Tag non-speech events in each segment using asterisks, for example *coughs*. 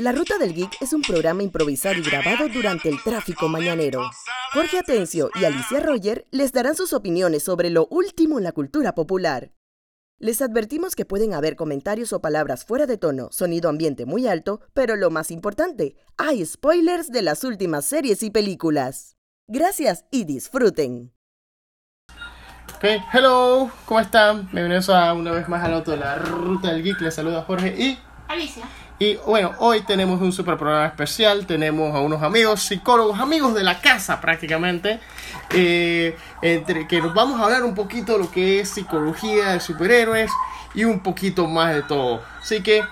La Ruta del Geek es un programa improvisado y grabado durante el tráfico mañanero. Jorge Atencio y Alicia Roger les darán sus opiniones sobre lo último en la cultura popular. Les advertimos que pueden haber comentarios o palabras fuera de tono, sonido ambiente muy alto, pero lo más importante, hay spoilers de las últimas series y películas. Gracias y disfruten. Ok, hello, ¿cómo están? Bienvenidos a una vez más al auto de la Ruta del Geek. Les saluda Jorge y Alicia. Y bueno, hoy tenemos un super programa especial. Tenemos a unos amigos, psicólogos, amigos de la casa prácticamente. eh, entre que nos vamos a hablar un poquito de lo que es psicología de superhéroes y un poquito más de todo. Así que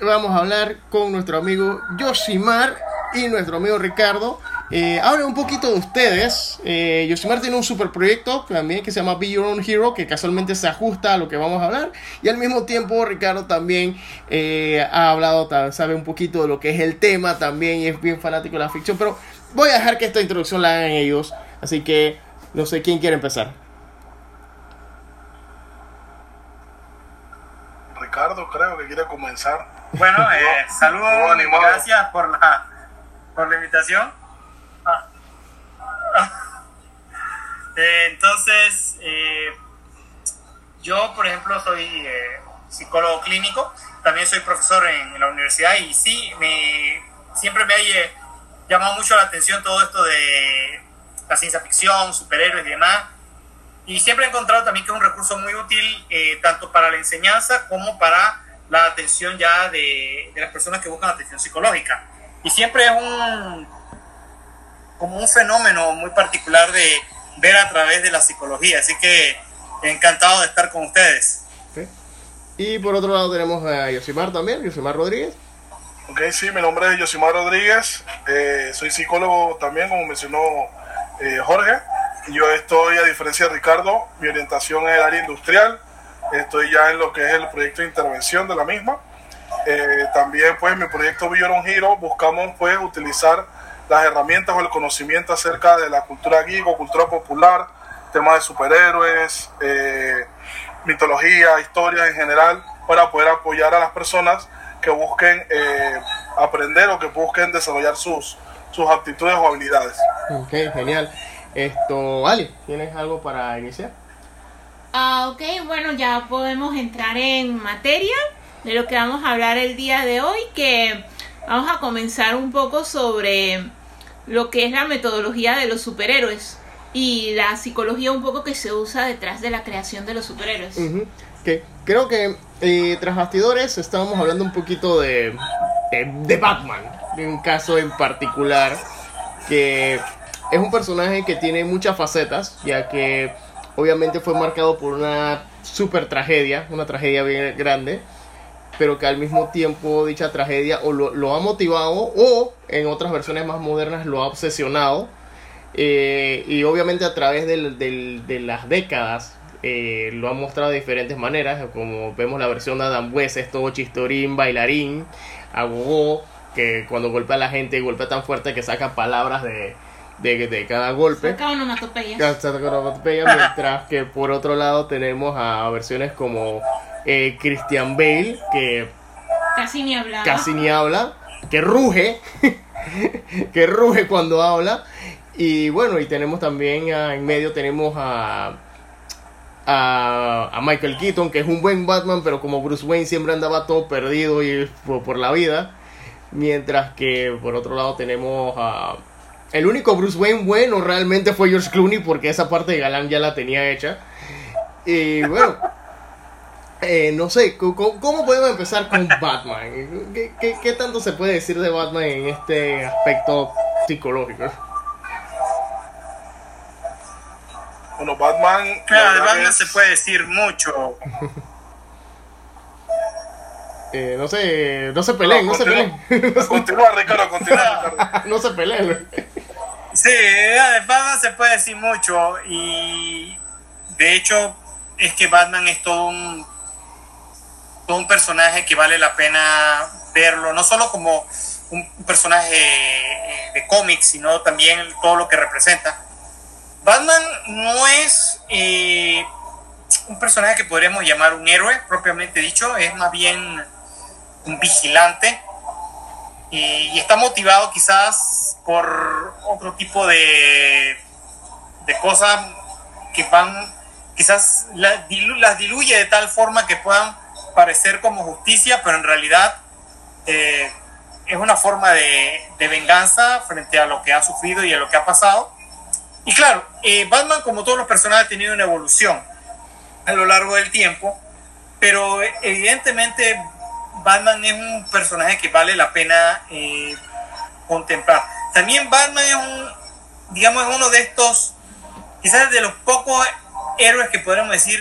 vamos a hablar con nuestro amigo Yoshimar y nuestro amigo Ricardo. Eh, hablen un poquito de ustedes. Eh, Yoshimar tiene un super proyecto también que se llama Be Your Own Hero, que casualmente se ajusta a lo que vamos a hablar. Y al mismo tiempo, Ricardo también eh, ha hablado, sabe un poquito de lo que es el tema también y es bien fanático de la ficción. Pero voy a dejar que esta introducción la hagan ellos. Así que no sé quién quiere empezar. Ricardo creo que quiere comenzar. Bueno, eh, *laughs* saludos, gracias por la, por la invitación. Eh, entonces, eh, yo, por ejemplo, soy eh, psicólogo clínico, también soy profesor en, la universidad y sí, me, siempre me ha eh, llamado mucho la atención todo esto de la ciencia ficción, superhéroes y demás. Y siempre he encontrado también que es un recurso muy útil tanto para la enseñanza como para la atención ya de, de las personas que buscan atención psicológica. Y siempre es un como un fenómeno muy particular de ver a través de la psicología. Así que encantado de estar con ustedes. ¿ok? Y por otro lado tenemos a Yoshimar también, Yoshimar Rodríguez. Ok, sí, mi nombre es Yosimar Rodríguez, eh, soy psicólogo también, como mencionó eh, Jorge. Yo estoy, a diferencia de Ricardo, mi orientación es el área industrial, estoy ya en lo que es el proyecto de intervención de la misma. Eh, también, pues, mi proyecto Be Your Own Hero, buscamos, pues, utilizar las herramientas o el conocimiento acerca de la cultura geek o cultura popular, temas de superhéroes, eh, mitología, historia en general, para poder apoyar a las personas que busquen eh, aprender o que busquen desarrollar sus, sus aptitudes o habilidades. Ok, genial. Esto, Ali, ¿tienes algo para iniciar? Ah, ok, bueno, ya podemos entrar en materia de lo que vamos a hablar el día de hoy, que vamos a comenzar un poco sobre lo que es la metodología de los superhéroes y la psicología un poco que se usa detrás de la creación de los superhéroes. Que creo que eh, tras bastidores estábamos hablando un poquito de, de, de Batman, de un caso en particular que es un personaje que tiene muchas facetas, ya que obviamente fue marcado por una super tragedia, una tragedia bien grande, pero que al mismo tiempo dicha tragedia o lo, lo ha motivado o en otras versiones más modernas lo ha obsesionado. Eh, y obviamente a través del- del- de las décadas eh, lo han mostrado de diferentes maneras, como vemos la versión de Adam West, es todo chistorín, bailarín, agogó, que cuando golpea a la gente golpea tan fuerte que saca palabras de, de, de cada golpe. Saca onomatopeyas. Hasta con onomatopeya, *laughs* mientras que por otro lado tenemos a versiones como eh, Christian Bale, que Casi ni hablaba. casi ni habla, que ruge, *laughs* que ruge cuando habla. Y bueno, y tenemos también ah, en medio tenemos a, a, a Michael Keaton, que es un buen Batman, pero como Bruce Wayne siempre andaba todo perdido y por, por la vida. Mientras que por otro lado tenemos a... El único Bruce Wayne bueno realmente fue George Clooney porque esa parte de galán ya la tenía hecha. Y bueno, eh, no sé, ¿cómo, cómo podemos empezar con *laughs* Batman? ¿Qué, qué, qué tanto se puede decir de Batman en este aspecto psicológico? Bueno, Batman... la Claro, de Batman es- se puede decir mucho. *laughs* Eh, no sé, no se peleen, no, se peleen. *laughs* continúa, Ricardo, continúa, Ricardo. no se peleen. Sí, de Batman se puede decir mucho y de hecho es que Batman es todo un, todo un personaje que vale la pena verlo, no solo como un personaje eh, de cómics, sino también todo lo que representa. Batman no es eh, un personaje que podríamos llamar un héroe propiamente dicho, es más bien un vigilante y, está motivado quizás por otro tipo de, de cosas que van, quizás las diluye de tal forma que puedan parecer como justicia, pero en realidad eh, es una forma de, de, venganza frente a lo que ha sufrido y a lo que ha pasado. Y claro, eh, Batman, como todos los personajes, ha tenido una evolución a lo largo del tiempo, pero evidentemente Batman es un personaje que vale la pena eh, contemplar. También Batman es un, digamos, es uno de estos, quizás de los pocos héroes que podemos decir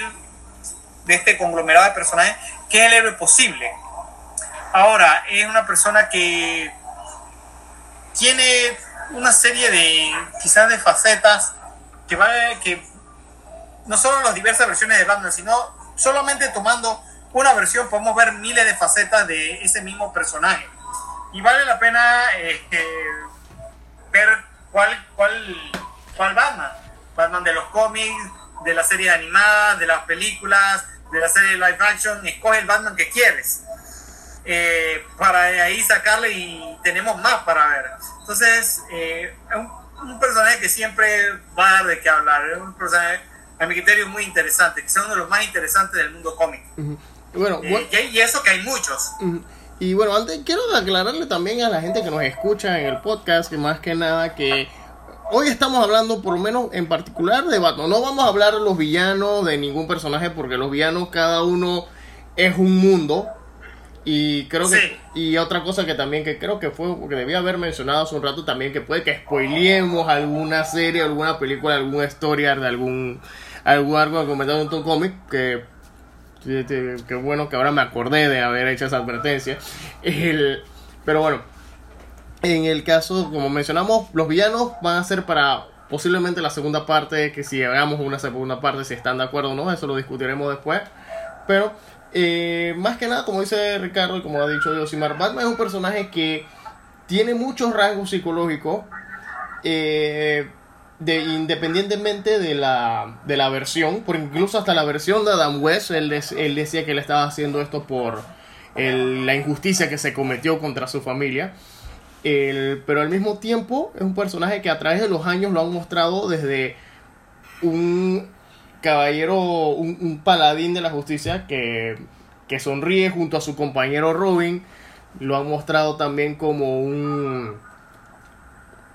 de este conglomerado de personajes, que es el héroe posible. Ahora, es una persona que tiene una serie de, quizás de facetas que no solo las diversas versiones de Batman, sino solamente tomando una versión podemos ver miles de facetas de ese mismo personaje. Y vale la pena este, ver cuál, cuál, cuál Batman. Batman de los cómics, de la serie animada, de las películas, de la serie live action. Escoge el Batman que quieres. Eh, para ahí sacarle y tenemos más para ver. Entonces, eh, es un, personaje que siempre va a dar de qué hablar. Es un personaje, a mi criterio, muy interesante, que es uno de los más interesantes del mundo cómic. Bueno, eh, y, eso que hay muchos. Y bueno, antes quiero aclararle también a la gente que nos escucha en el podcast que más que nada que hoy estamos hablando por lo menos en particular de Batman. No vamos a hablar de los villanos de ningún personaje porque los villanos cada uno es un mundo. Y creo que y otra cosa que también que creo que fue que debía haber mencionado hace un rato también que puede que spoileemos alguna serie, alguna película, alguna historia de algún algún algo comentado en tu cómic que Qué bueno que ahora me acordé de haber hecho esa advertencia. El, pero bueno, en el caso, como mencionamos, los villanos van a ser para posiblemente la segunda parte, que si hagamos una segunda parte, si están de acuerdo o no, eso lo discutiremos después. Pero, eh, más que nada, como dice Ricardo y como ha dicho Yosimar, Batman es un personaje que tiene muchos rasgos psicológicos. Eh, de, independientemente de la, de la versión, por incluso hasta la versión de Adam West, él, él decía que él estaba haciendo esto por la injusticia que se cometió contra su familia. Pero al mismo tiempo es un personaje que a través de los años lo han mostrado desde un caballero, un, paladín de la justicia que, que sonríe junto a su compañero Robin. Lo han mostrado también como un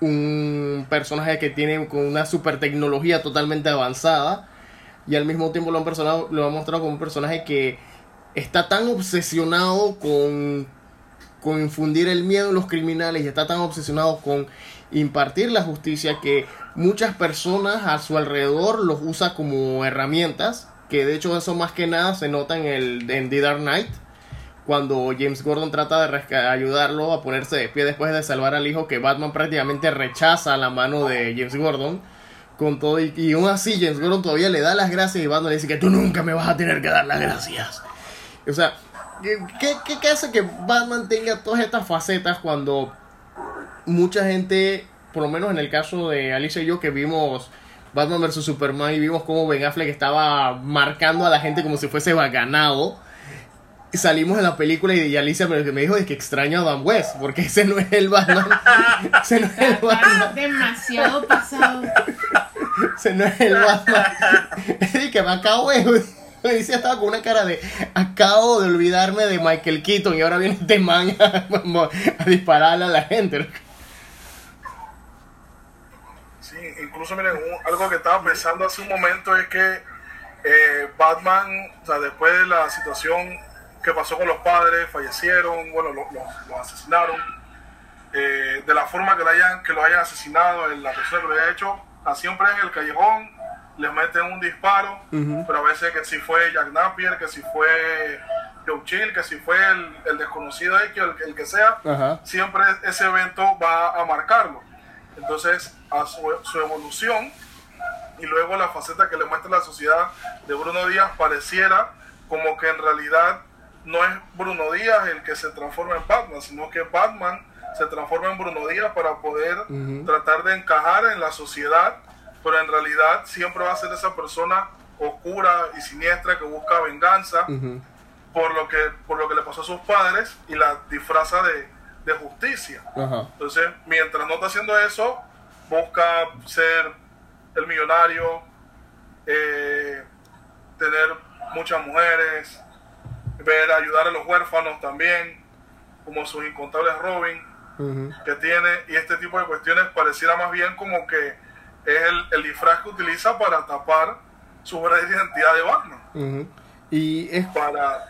un personaje que tiene con una super tecnología totalmente avanzada y al mismo tiempo lo han, personado, lo han mostrado como un personaje que está tan obsesionado con, con infundir el miedo en los criminales y está tan obsesionado con impartir la justicia que muchas personas a su alrededor los usa como herramientas que de hecho eso más que nada se nota en el en The Dark Knight cuando James Gordon trata de ayudarlo a ponerse de pie después de salvar al hijo, que Batman prácticamente rechaza la mano de James Gordon. Con todo y, aún así James Gordon todavía le da las gracias y Batman le dice que tú nunca me vas a tener que dar las gracias. O sea, ¿qué, qué, hace que Batman tenga todas estas facetas cuando mucha gente, por lo menos en el caso de Alicia y yo que vimos Batman vs. Superman y vimos cómo Ben Affleck estaba marcando a la gente como si fuese ganado salimos de la película y Alicia me, me dijo de que extraño a Adam West, porque ese no es el Batman. *laughs* ese no es el Batman. demasiado pasado. ese no es el Batman. *laughs* Es que me acabo de... Alicia estaba con una cara de acabo de olvidarme de Michael Keaton y ahora viene este man a, *laughs* dispararle a la gente. Sí, incluso miren, algo que estaba pensando hace un momento es que eh, Batman, o sea, después de la situación qué pasó con los padres, fallecieron, bueno, los asesinaron. Eh, de la forma que lo hayan, que lo hayan asesinado, la persona que lo haya hecho, siempre en el callejón, les meten un disparo, pero a veces que si fue Jack Napier, que si fue Joe Chill, que si fue el, desconocido X, el, el que sea, siempre ese evento va a marcarlo. Entonces, a su, su, evolución y luego la faceta que le muestra la sociedad de Bruno Díaz pareciera como que en realidad no es Bruno Díaz el que se transforma en Batman, sino que Batman se transforma en Bruno Díaz para poder tratar de encajar en la sociedad, pero en realidad siempre va a ser esa persona oscura y siniestra que busca venganza por, lo que, por lo que le pasó a sus padres y la disfraza de, de justicia. Entonces, mientras no está haciendo eso, busca ser el millonario, eh, tener muchas mujeres, ver ayudar a los huérfanos también, como sus incontables Robin que tiene, y este tipo de cuestiones pareciera más bien como que es el, el disfraz que utiliza para tapar su verdadera identidad de Batman. Y es para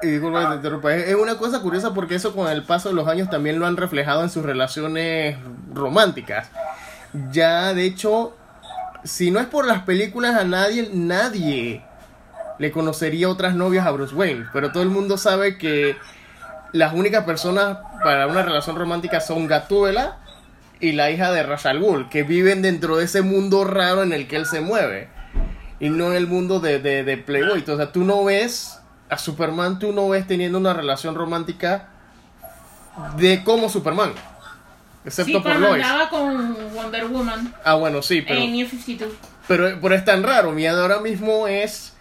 y es una cosa curiosa porque eso con el paso de los años también lo han reflejado en sus relaciones románticas. Ya, de hecho, si no es por las películas a nadie, nadie le conocería otras novias a Bruce Wayne. Pero todo el mundo sabe que las únicas personas para una relación romántica son Gatúbela y la hija de Rachel Ghul, que viven dentro de ese mundo raro en el que él se mueve. Y no en el mundo de, de, de Playboy. O sea, tú no ves a Superman tú no ves teniendo una relación romántica de como Superman. Excepto por Lois. con Wonder Woman. Ah, bueno, sí, pero. Pero, pero es tan raro. Mi ahora mismo es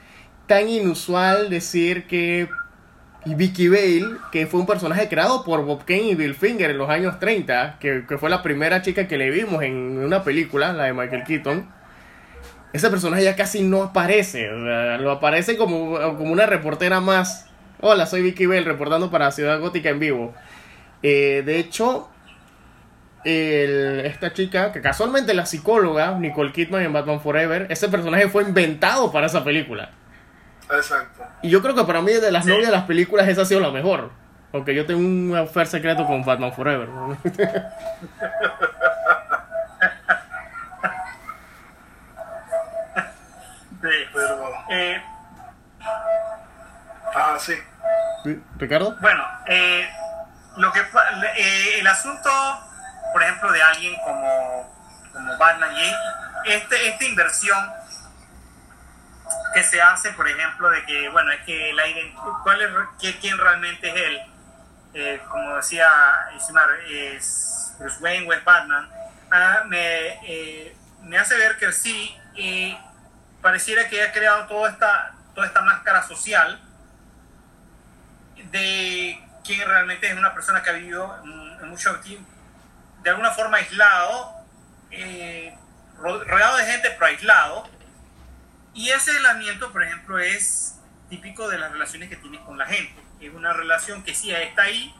tan inusual decir que Vicky Bale, que fue un personaje creado por Bob Kane y Bill Finger en los años 30, que, fue la primera chica que le vimos en una película, la de Michael Keaton ese personaje ya casi no aparece. lo aparece como, como una reportera más. Hola, soy Vicky Bell reportando para Ciudad Gótica en vivo. Eh, de hecho, esta chica, que casualmente la psicóloga, Nicole Kidman en Batman Forever, ese personaje fue inventado para esa película. Exacto. Y yo creo que para mí de las novias de las películas esa ha sido la mejor. Aunque yo tengo un affair secreto con Batman Forever. Eh, ah, sí. ¿Ricardo? Bueno, eh, lo que eh, el asunto, por ejemplo, de alguien como, como Batman y este, esta inversión que se hace, por ejemplo, de que, bueno, es que aire, ¿cuál es, quién realmente es él? Eh, como decía Isimar, es Bruce Wayne o es Batman, ah, me, me hace ver que sí, pareciera que ha creado toda esta, toda esta máscara social de quien realmente es una persona que ha vivido en mucho tiempo, de alguna forma aislado, eh, rodeado de gente, pero aislado. Y ese aislamiento, por ejemplo, es típico de las relaciones que tiene con la gente. Es una relación que sí está ahí,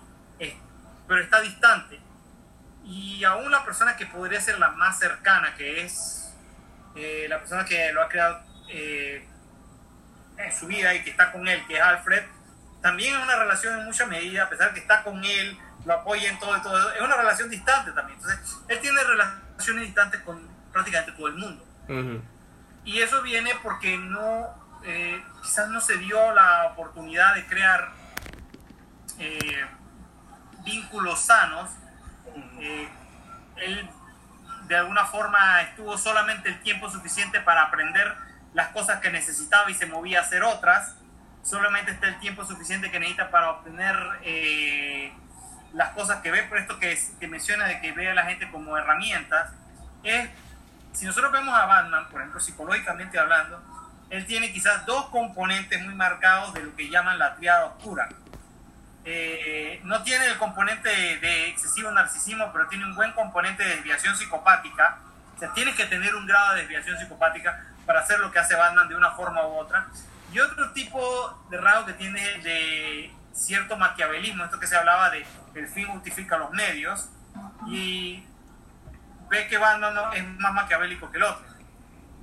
pero está distante. Y aún la persona que podría ser la más cercana, que es eh, la persona que lo ha creado eh, en su vida y que está con él, que es Alfred, también es una relación en mucha medida, a pesar que está con él, lo apoya en todo y todo, es una relación distante también. Entonces, él tiene relaciones distantes con prácticamente todo el mundo. Y eso viene porque no, eh, quizás no se dio la oportunidad de crear vínculos sanos. él de alguna forma estuvo solamente el tiempo suficiente para aprender las cosas que necesitaba y se movía a hacer otras. Solamente está el tiempo suficiente que necesita para obtener eh, las cosas que ve, por esto que, que menciona de que ve a la gente como herramientas. Es, si nosotros vemos a Batman, por ejemplo, psicológicamente hablando, él tiene quizás dos componentes muy marcados de lo que llaman la triada oscura eh, no tiene el componente de, excesivo narcisismo, pero tiene un buen componente de desviación psicopática. O sea, tiene que tener un grado de desviación psicopática para hacer lo que hace Batman de una forma u otra. Y otro tipo de rasgo que tiene de cierto maquiavelismo, esto que se hablaba de el fin justifica los medios, y ve que Batman es más maquiavélico que el otro.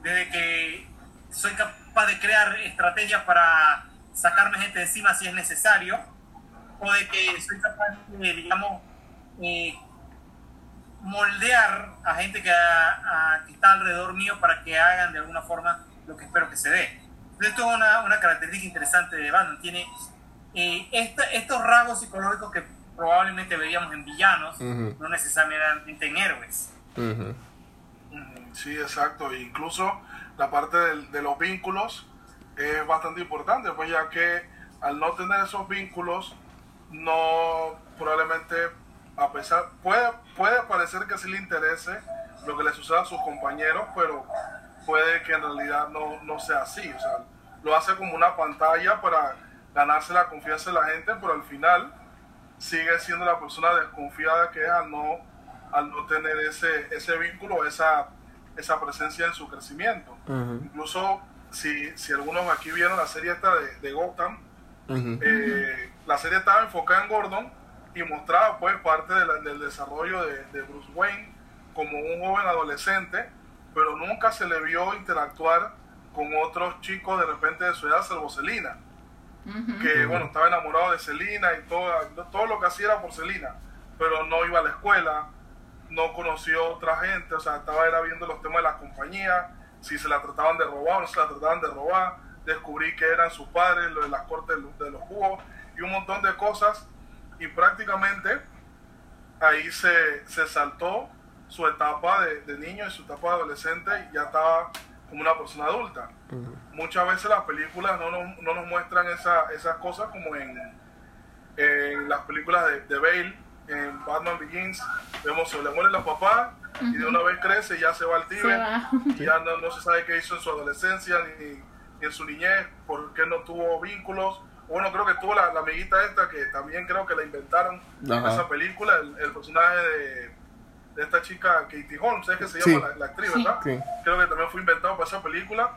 Desde que soy capaz de crear estrategias para sacarme gente de encima si es necesario, o de que soy capaz de, digamos, eh, moldear a gente que, está alrededor mío para que hagan de alguna forma lo que espero que se dé. Esto es una, una característica interesante de Batman. Tiene eh, estos rasgos psicológicos que probablemente veríamos en villanos, no necesariamente en héroes. Sí, exacto. Incluso la parte de los vínculos es bastante importante, pues ya que al no tener esos vínculos, no probablemente a pesar puede puede parecer que sí le interese lo que le suceda a sus compañeros pero puede que en realidad no, no sea así o sea lo hace como una pantalla para ganarse la confianza de la gente pero al final sigue siendo la persona desconfiada que es al no, al no tener ese, ese vínculo, esa, esa presencia en su crecimiento. Incluso si, si algunos aquí vieron la serie esta de, de Gotham, eh, la serie estaba enfocada en Gordon y mostraba pues parte del desarrollo de, de, Bruce Wayne como un joven adolescente, pero nunca se le vio interactuar con otros chicos de repente de su edad, salvo Selina. Que bueno, estaba enamorado de Selina y todo, todo lo que hacía era por Selina, pero no iba a la escuela, no conoció otra gente, o sea, estaba era viendo los temas de la compañía, si se la trataban de robar o no se la trataban de robar, descubrí que eran sus padres, lo de las cortes de los jugos y un montón de cosas y prácticamente ahí se, se saltó su etapa de, de, niño y su etapa de adolescente y ya estaba como una persona adulta. Muchas veces las películas no nos, no nos muestran esa, esas cosas como en, en las películas de, de, Bale, en Batman Begins, vemos se le mueren los papás y de una vez crece y ya se va al Tíbet y ya no, no, se sabe qué hizo en su adolescencia ni, ni, en su niñez, por qué no tuvo vínculos. Bueno, creo que tuvo la, la amiguita esta que también creo que la inventaron en esa película, el, el personaje de de esta chica Katie Holmes, es que se llama la, la, actriz, ¿verdad? Sí. Creo que también fue inventado para esa película.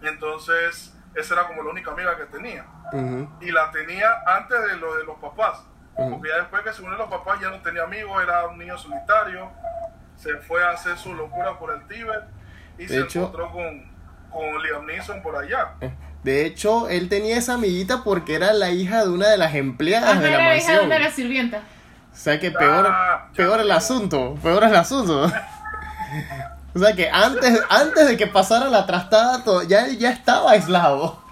Y entonces, esa era como la única amiga que tenía. Uh -huh. Y la tenía antes de lo de los papás. Uh -huh. Porque ya después que se unió los papás ya no tenía amigos, era un niño solitario. Se fue a hacer su locura por el Tíbet y de se hecho, encontró con, con Liam Neeson por allá. De hecho, él tenía esa amiguita porque era la hija de una de las empleadas de la era mansión. hija de una de las sirvientas. O sea que peor, Ah, peor el asunto, peor el asunto. *laughs* O sea que antes, antes de que pasara la trastada, todo, ya ya estaba aislado.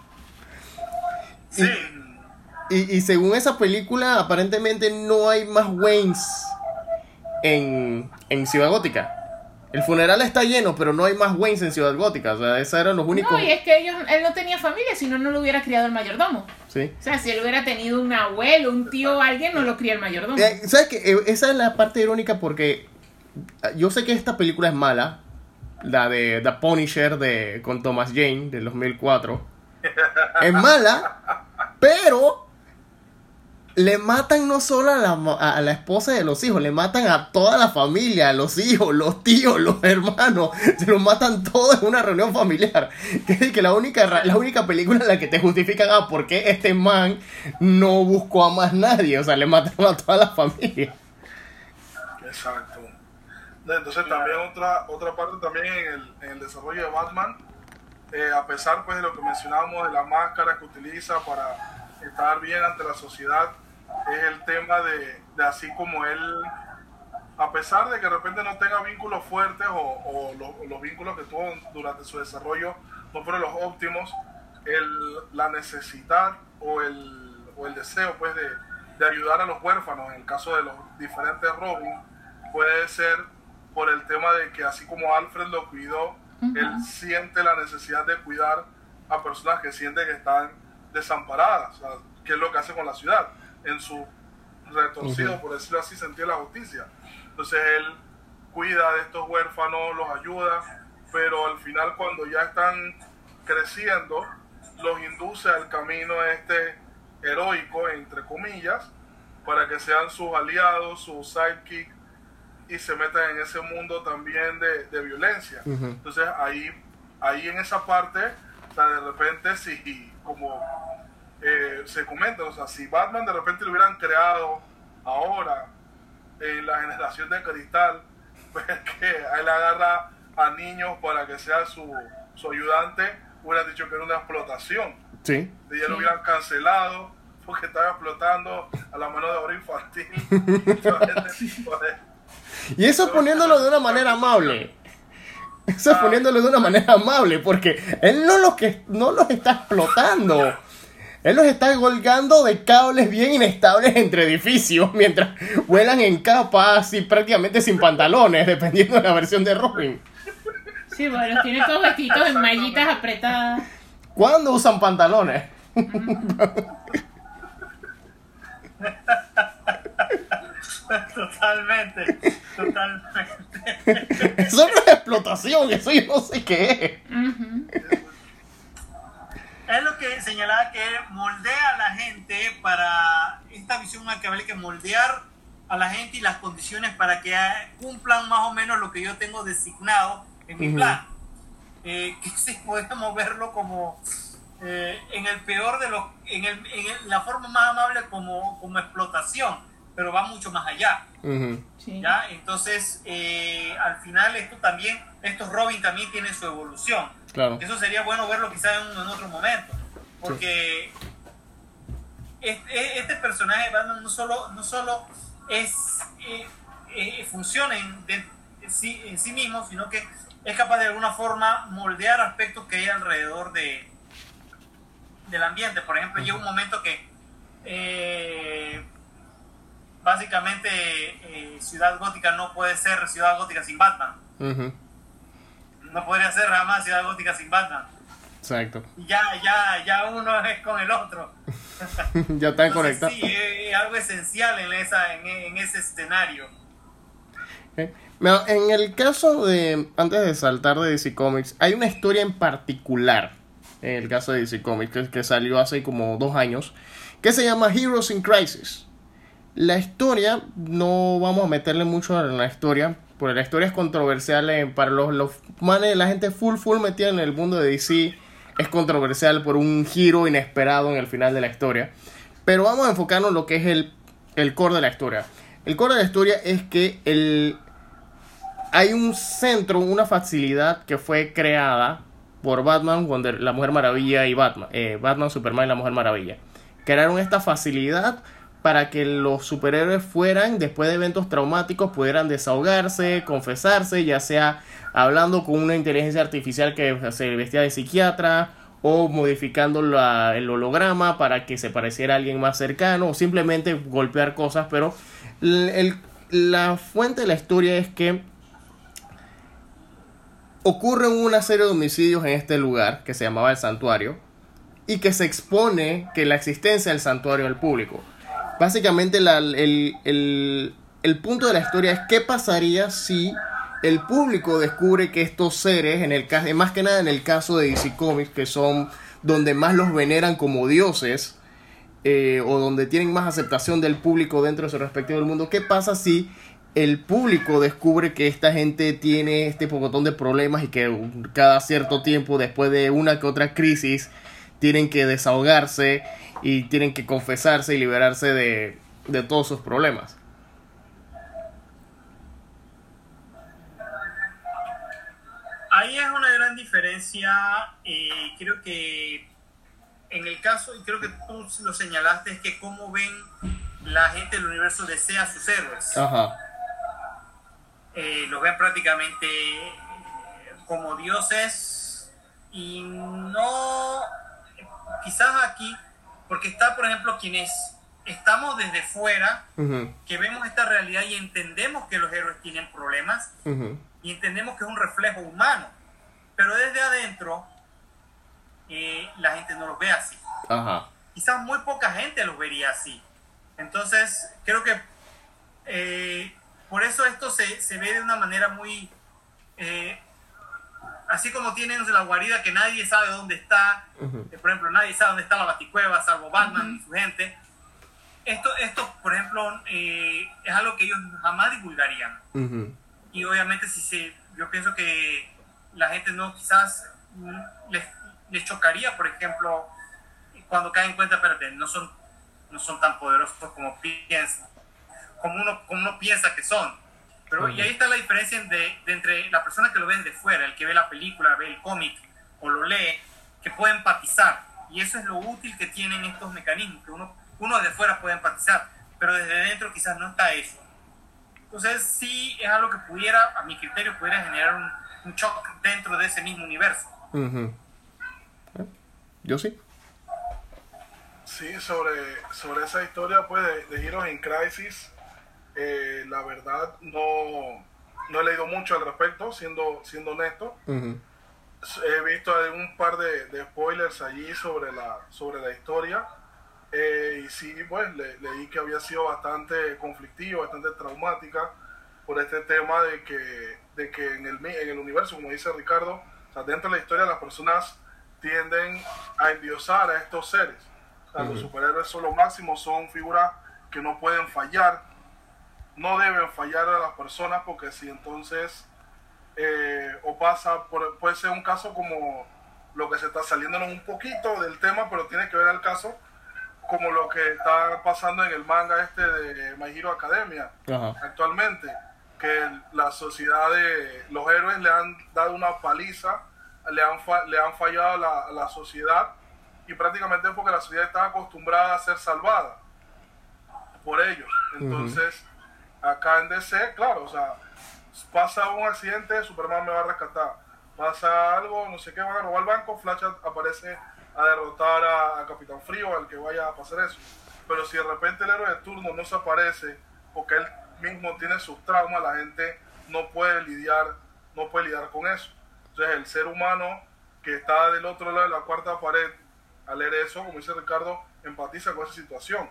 Sí. Y, y, y, según esa película, aparentemente no hay más Waynes en, en Ciudad Gótica. El funeral está lleno, pero no hay más Waynes en Ciudad Gótica. O sea, esos eran los únicos. No, y es que ellos, él no tenía familia, si no, no lo hubiera criado el mayordomo. Sí. O sea, si él hubiera tenido un abuelo, un tío, alguien, no lo cría el mayordomo. Eh, ¿Sabes qué? Esa es la parte irónica porque yo sé que esta película es mala. La de The Punisher de, con Thomas Jane del 2004. es mala, pero le matan no solo a la, a la, esposa de los hijos, le matan a toda la familia, a los hijos, los tíos, los *laughs* hermanos, se los matan todos en una reunión familiar. *laughs* Que, que la única la única película en la que te justifican ah, por qué este man no buscó a más nadie, o sea, le mataron a toda la familia. Exacto. Entonces también otra otra parte también en el, en el desarrollo de Batman, eh, a pesar pues de lo que mencionábamos de la máscara que utiliza para estar bien ante la sociedad es el tema de, de, así como él, a pesar de que de repente no tenga vínculos fuertes o, o, lo, o los vínculos que tuvo durante su desarrollo no fueron los óptimos, el, la necesidad o el, o el deseo pues de, de, ayudar a los huérfanos, en el caso de los diferentes Robin, puede ser por el tema de que así como Alfred lo cuidó, uh -huh. él siente la necesidad de cuidar a personas que sienten que están desamparadas, o sea, que es lo que hace con la ciudad, en su retorcido, por decirlo así, sentir la justicia. Entonces él cuida de estos huérfanos, los ayuda, pero al final cuando ya están creciendo, los induce al camino este heroico, entre comillas, para que sean sus aliados, sus sidekick, y se metan en ese mundo también de, de violencia. Uh -huh. Entonces ahí, ahí en esa parte, o sea, de repente si como eh, se comenta, o sea, si Batman de repente lo hubieran creado ahora en la generación de cristal, *laughs* pues que él agarra a niños para que sea su, su ayudante, hubieran dicho que era una explotación. Sí. Y ya lo hubieran cancelado porque estaba explotando a la mano de obra infantil. *laughs* y eso poniéndolo de una manera amable. Eso ah. poniéndolo de una manera amable, porque él no los que no los está explotando. Él los está colgando de cables bien inestables entre edificios *laughs* mientras vuelan en capas y prácticamente sin pantalones, dependiendo de la versión de Robin. Sí, bueno, tiene todos vestidos en mallitas apretadas. ¿Cuándo usan pantalones? *laughs* Totalmente, totalmente. *laughs* Eso no es explotación, eso yo no sé qué es. Uh -huh. Es lo que señalaba que moldea a la gente para esta visión maquiavélica, moldear a la gente y las condiciones para que cumplan más o menos lo que yo tengo designado en mi plan. Eh, *laughs* que si podemos verlo como eh, en el peor de los, en, el, en la forma más amable como, como explotación, pero va mucho más allá. ¿ya? Entonces, eh, al final esto también, estos Robin también tienen su evolución. Claro. Eso sería bueno verlo quizás en, en, otro momento, porque este, este, personaje no solo, no solo es, eh, funciona en, sí, en sí mismo, sino que es capaz de alguna forma moldear aspectos que hay alrededor de, del ambiente. Por ejemplo, llega un momento que eh, básicamente eh, Ciudad Gótica no puede ser Ciudad Gótica sin Batman. No podría ser jamás Ciudad Gótica sin Batman. Exacto. Ya, ya, ya uno es con el otro. *laughs* ya están conectados. Sí, es algo esencial en, esa, en, ese escenario. En el caso de, antes de saltar de DC Comics, hay una historia en particular en el caso de DC Comics, que, salió hace como dos años, que se llama Heroes in Crisis. La historia, no vamos a meterle mucho en la historia, porque la historia es controversial eh, para los, los manes, la gente full full metida en el mundo de DC, es controversial por un giro inesperado en el final de la historia. Pero vamos a enfocarnos en lo que es el, el core de la historia. El core de la historia es que el, hay un centro, una facilidad que fue creada por Batman, Wonder, la Mujer Maravilla y Batman, eh, Batman, Superman y la Mujer Maravilla. Crearon esta facilidad para que los superhéroes fueran, después de eventos traumáticos, pudieran desahogarse, confesarse, ya sea hablando con una inteligencia artificial que se vestía de psiquiatra o modificando el holograma para que se pareciera a alguien más cercano o simplemente golpear cosas, pero la fuente de la historia es que ocurren una serie de homicidios en este lugar que se llamaba el santuario y que se expone que la existencia del santuario al público. Básicamente el, punto de la historia es qué pasaría si el público descubre que estos seres, en el caso, más que nada en el caso de DC Comics, que son donde más los veneran como dioses, eh, o donde tienen más aceptación del público dentro de su respectivo mundo, ¿qué pasa si el público descubre que esta gente tiene este pocotón de problemas y que cada cierto tiempo, después de una que otra crisis, tienen que desahogarse y tienen que confesarse y liberarse de, todos sus problemas. Ahí es una gran diferencia. Eh, creo que en el caso, y creo que tú lo señalaste, es que cómo ven la gente del universo desea sus héroes. Ajá eh, los ven prácticamente eh, como dioses y no, quizás aquí, porque está, por ejemplo, quienes estamos desde fuera, que vemos esta realidad y entendemos que los héroes tienen problemas y entendemos que es un reflejo humano, pero desde adentro eh, la gente no los ve así. Quizás muy poca gente los vería así. Entonces, creo que eh, por eso esto se, se ve de una manera muy... Eh, así como tienen la guarida que nadie sabe dónde está, por ejemplo, nadie sabe dónde está la baticueva, salvo Batman y su gente. Esto, esto por ejemplo, eh, es algo que ellos jamás divulgarían. Y obviamente si se, yo pienso que la gente no quizás les, les chocaría, por ejemplo, cuando caen en cuenta, espérate, no son, no son tan poderosos como piensan como uno, como uno piensa que son. Pero, Y ahí está la diferencia de, entre la persona que lo ve desde fuera, el que ve la película, ve el cómic o lo lee, que puede empatizar. Y eso es lo útil que tienen estos mecanismos, que uno, uno desde fuera puede empatizar, pero desde dentro quizás no está eso. Entonces sí es algo que pudiera, a mi criterio, pudiera generar un, un shock dentro de ese mismo universo. Yo sí. Sí, sobre, sobre esa historia pues, de, de Heroes in Crisis, eh, la verdad no, no he leído mucho al respecto, siendo, siendo honesto. He visto un par de, spoilers allí sobre la, sobre la historia. Eh, y sí, pues leí que había sido bastante conflictiva, bastante traumática por este tema de que, de que en, el, en el universo, como dice Ricardo, dentro de la historia las personas tienden a endiosar a estos seres. Los superhéroes son lo máximo, son figuras que no pueden fallar, no deben fallar a las personas porque si entonces eh, o pasa, por, puede ser un caso como lo que se está saliendo un poquito del tema, pero tiene que ver el caso como lo que está pasando en el manga este de My Hero Academia actualmente, que la sociedad de los héroes le han dado una paliza, le han, le han fallado a la, sociedad y prácticamente es porque la sociedad está acostumbrada a ser salvada por ellos. Entonces, acá en DC, claro, o sea, pasa un accidente, Superman me va a rescatar. Pasa algo, no sé qué, van a robar el banco, Flash aparece a derrotar a, Capitán Frío, al que vaya a pasar eso. Pero si de repente el héroe de turno no se aparece porque él mismo tiene sus traumas, la gente no puede lidiar, no puede lidiar con eso. Entonces el ser humano que está del otro lado de la cuarta pared, al leer eso, como dice Ricardo, empatiza con esa situación.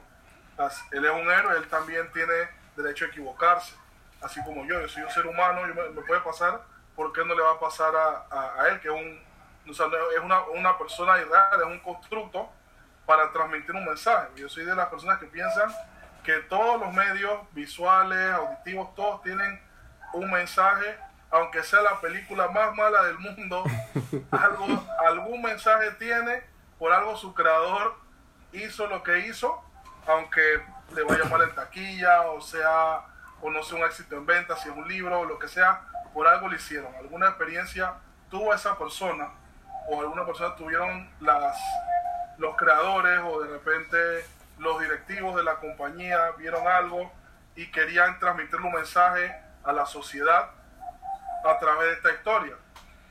Él es un héroe, él también tiene derecho a equivocarse así como yo, yo soy un ser humano, yo me, puede pasar, ¿por qué no le va a pasar a, a, él, que es, un, es una, una, persona irreal, es un constructo para transmitir un mensaje? Yo soy de las personas que piensan que todos los medios visuales, auditivos, todos tienen un mensaje, aunque sea la película más mala del mundo, *laughs* algo, algún mensaje tiene, por algo su creador hizo lo que hizo, aunque le vaya mal en taquilla o sea o no sea un éxito en venta, si es un libro o lo que sea, por algo lo hicieron. Alguna experiencia tuvo esa persona o alguna persona tuvieron las, los creadores o de repente los directivos de la compañía vieron algo y querían transmitir un mensaje a la sociedad a través de esta historia.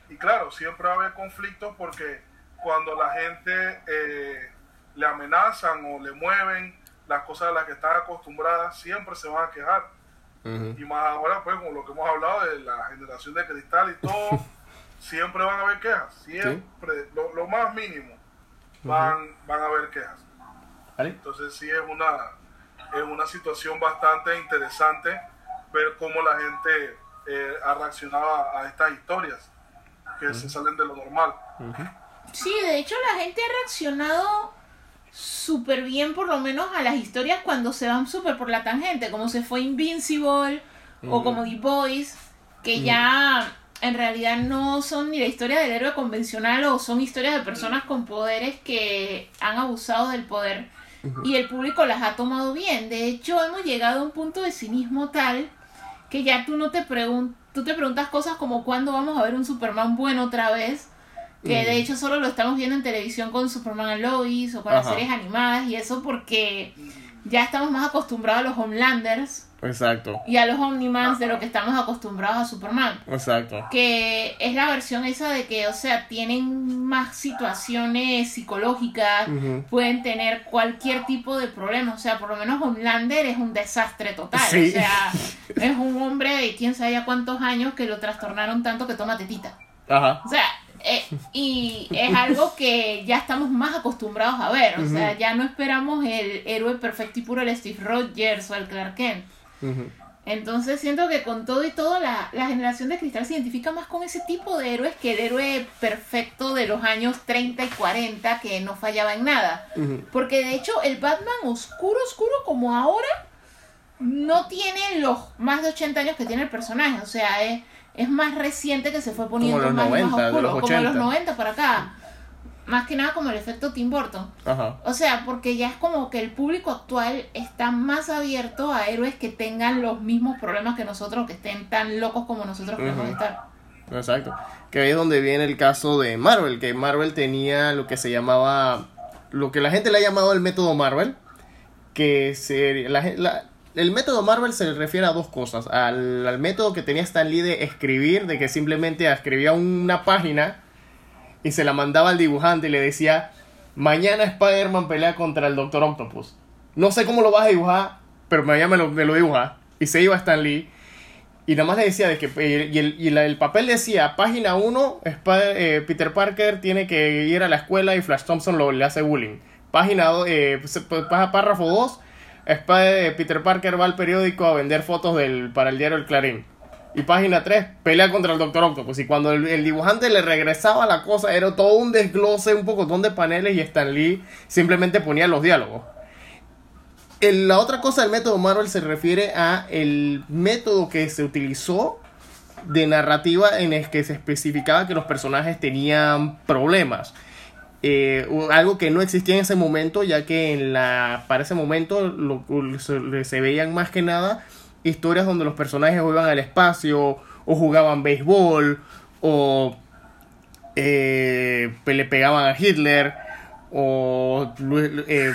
Y claro, siempre va a haber conflictos porque cuando la gente eh, le amenazan o le mueven las cosas a las que están acostumbradas, siempre se van a quejar. Y más ahora, pues, como lo que hemos hablado de la generación de cristal y todo, *laughs* siempre van a haber quejas. Siempre, lo, más mínimo, van, van a haber quejas. Entonces, sí es una, es una situación bastante interesante ver cómo la gente eh, ha reaccionado a, estas historias que se salen de lo normal. Sí, de hecho, la gente ha reaccionado súper bien por lo menos a las historias cuando se van súper por la tangente, como se fue Invincible o como The Boys, que ya en realidad no son ni la historia del héroe convencional o son historias de personas con poderes que han abusado del poder y el público las ha tomado bien. De hecho, hemos llegado a un punto de cinismo tal que ya tú no te preguntas, tú te preguntas cosas como cuándo vamos a ver un Superman bueno otra vez que de hecho solo lo estamos viendo en televisión con Superman and Lois o con las series animadas y eso porque ya estamos más acostumbrados a los Homelanders. Exacto. Y a los Omnimans de lo que estamos acostumbrados a Superman. Exacto. Que es la versión esa de que, o sea, tienen más situaciones psicológicas, pueden tener cualquier tipo de problema. O sea, por lo menos Homelander es un desastre total. O sea, es un hombre de quién sabe ya cuántos años que lo trastornaron tanto que toma tetita. Ajá. O sea, eh, y es algo que ya estamos más acostumbrados a ver. O sea, ya no esperamos el héroe perfecto y puro, el Steve Rogers o el Clark Kent. Entonces siento que con todo y todo la, generación de cristal se identifica más con ese tipo de héroes que el héroe perfecto de los años 30 y 40 que no fallaba en nada. Porque de hecho el Batman oscuro, oscuro como ahora, no tiene los más de 80 años que tiene el personaje. O sea, es es más reciente que se fue poniendo como más, 90, oscuro, los como los 90 para acá. Más que nada como el efecto Tim Burton. O sea, porque ya es como que el público actual está más abierto a héroes que tengan los mismos problemas que nosotros, que estén tan locos como nosotros queremos estar. Exacto. Que ahí es donde viene el caso de Marvel, que Marvel tenía lo que se llamaba, lo que la gente le ha llamado el método Marvel, que se, la, la, el método Marvel se refiere a dos cosas. Al, método que tenía Stan Lee de escribir, de que simplemente escribía una página y se la mandaba al dibujante y le decía, mañana Spider-Man pelea contra el Doctor Octopus. No sé cómo lo vas a dibujar, pero mañana me lo, dibuja. Y se iba Stan Lee. Y nada más le decía de que y el, papel decía, página 1, eh, Peter Parker tiene que ir a la escuela y Flash Thompson lo, le hace bullying. Página 2, eh, párrafo 2, Peter Parker va al periódico a vender fotos del, para el diario El Clarín. Y página 3, pelea contra el Doctor Octopus. Y cuando el, dibujante le regresaba la cosa, era todo un desglose, un poco de paneles y Stan Lee simplemente ponía los diálogos. la otra cosa del método Marvel se refiere a el método que se utilizó de narrativa en el que se especificaba que los personajes tenían problemas. Eh, algo que no existía en ese momento, ya que en la, para ese momento lo, se, veían más que nada historias donde los personajes iban al espacio o jugaban béisbol o eh, le pegaban a Hitler o eh,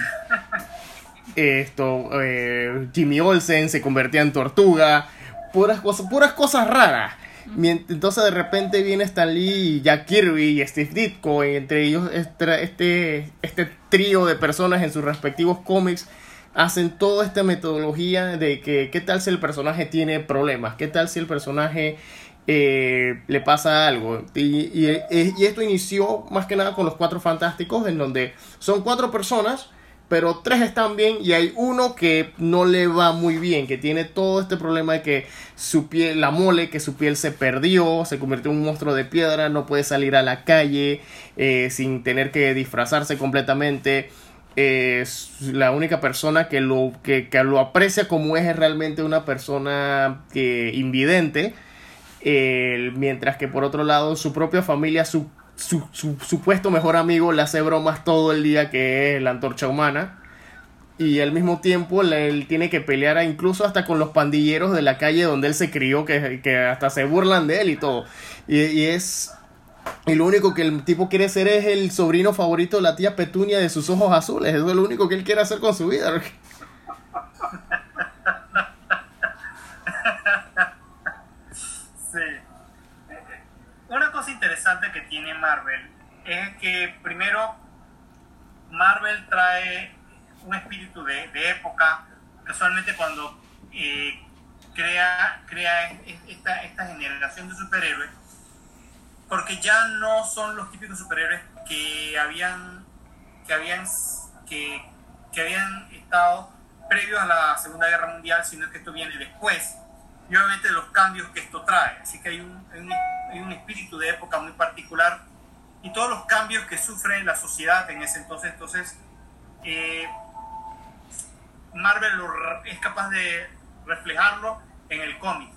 esto eh, Jimmy Olsen se convertía en tortuga puras cosas puras cosas raras entonces de repente viene Stan Lee y Jack Kirby y Steve Ditko entre ellos este este, este trío de personas en sus respectivos cómics hacen toda esta metodología de que qué tal si el personaje tiene problemas qué tal si el personaje eh, le pasa algo. Y, y, esto inició más que nada con los cuatro fantásticos, en donde son cuatro personas, pero tres están bien y hay uno que no le va muy bien, que tiene todo este problema de que su piel, la mole, que su piel se perdió, se convirtió en un monstruo de piedra, no puede salir a la calle eh, sin tener que disfrazarse completamente. Es la única persona que lo, que, que lo aprecia como es realmente una persona invidente mientras que por otro lado su propia familia, su, su, supuesto mejor amigo le hace bromas todo el día que es la antorcha humana. Y al mismo tiempo él tiene que pelear incluso hasta con los pandilleros de la calle donde él se crió, que, que hasta se burlan de él y todo. Y, es... Y lo único que el tipo quiere ser es el sobrino favorito de la tía Petunia de sus ojos azules. Eso es lo único que él quiere hacer con su vida. *laughs* interesante que tiene Marvel es que primero Marvel trae un espíritu de, época, casualmente cuando eh, crea, crea esta, esta generación de superhéroes, porque ya no son los típicos superhéroes que habían, que habían, que, que habían estado previos a la Segunda Guerra Mundial, sino que esto viene después y obviamente los cambios que esto trae. Así que hay un, hay un, espíritu de época muy particular y todos los cambios que sufre la sociedad en ese entonces. Entonces, eh, Marvel es capaz de reflejarlo en el cómic.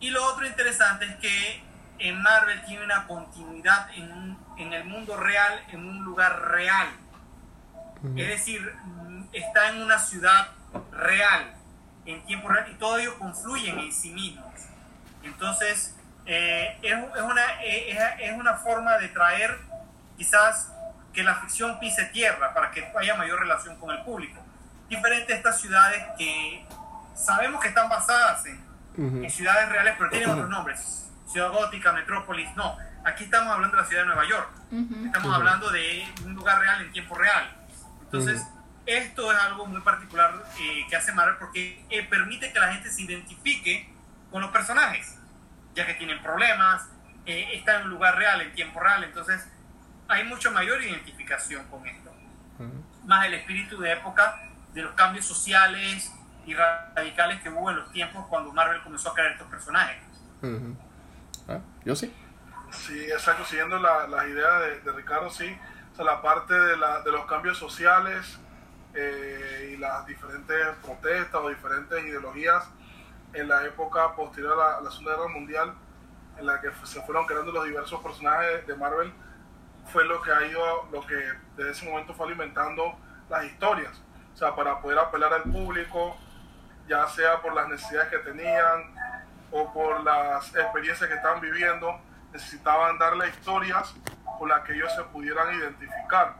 Y lo otro interesante es que en Marvel tiene una continuidad en, en el mundo real, en un lugar real. Es decir, está en una ciudad real en tiempo real y todo ello confluyen en sí mismos. Entonces, eh, es, una, eh, es, una forma de traer quizás que la ficción pise tierra para que haya mayor relación con el público. Diferente a estas ciudades que sabemos que están basadas en, ciudades reales, pero tienen otros nombres. Ciudad gótica, metrópolis, no. Aquí estamos hablando de la ciudad de Nueva York. Estamos hablando de un lugar real en tiempo real. Entonces, esto es algo muy particular eh, que hace Marvel porque eh, permite que la gente se identifique con los personajes, ya que tienen problemas, eh, están en un lugar real, en tiempo real, entonces hay mucha mayor identificación con esto. Más el espíritu de época de los cambios sociales y radicales que hubo en los tiempos cuando Marvel comenzó a crear estos personajes. Ah, yo sí. Sí, exacto, siguiendo las la ideas de, de, Ricardo, sí. O sea, la parte de, la, de los cambios sociales, eh, y las diferentes protestas o diferentes ideologías en la época posterior a la, Segunda Guerra Mundial, en la que se fueron creando los diversos personajes de Marvel, fue lo que ha ido, lo que desde ese momento fue alimentando las historias. O sea, para poder apelar al público, ya sea por las necesidades que tenían o por las experiencias que estaban viviendo, necesitaban darle historias con las que ellos se pudieran identificar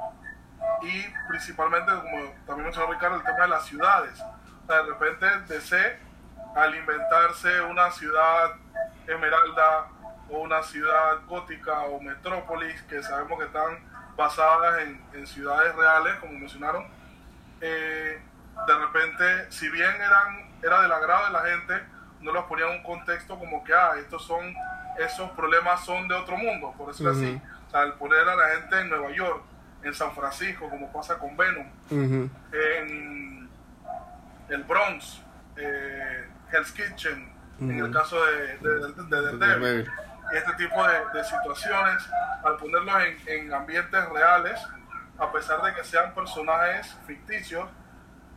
y principalmente, como también mencionó Ricardo, el tema de las ciudades. de repente DC, al inventarse una ciudad esmeralda o una ciudad gótica o metrópolis, que sabemos que están basadas en, ciudades reales, como mencionaron, eh, de repente, si bien eran, era del agrado de la gente, no los ponían en un contexto como que, ah, estos son, esos problemas son de otro mundo, por decirlo así. O sea, al poner a la gente en Nueva York, en San Francisco, como pasa con Venom, en el Bronx, eh, Hell's Kitchen, en el caso de, de, este tipo de, situaciones, al ponerlos en, ambientes reales, a pesar de que sean personajes ficticios,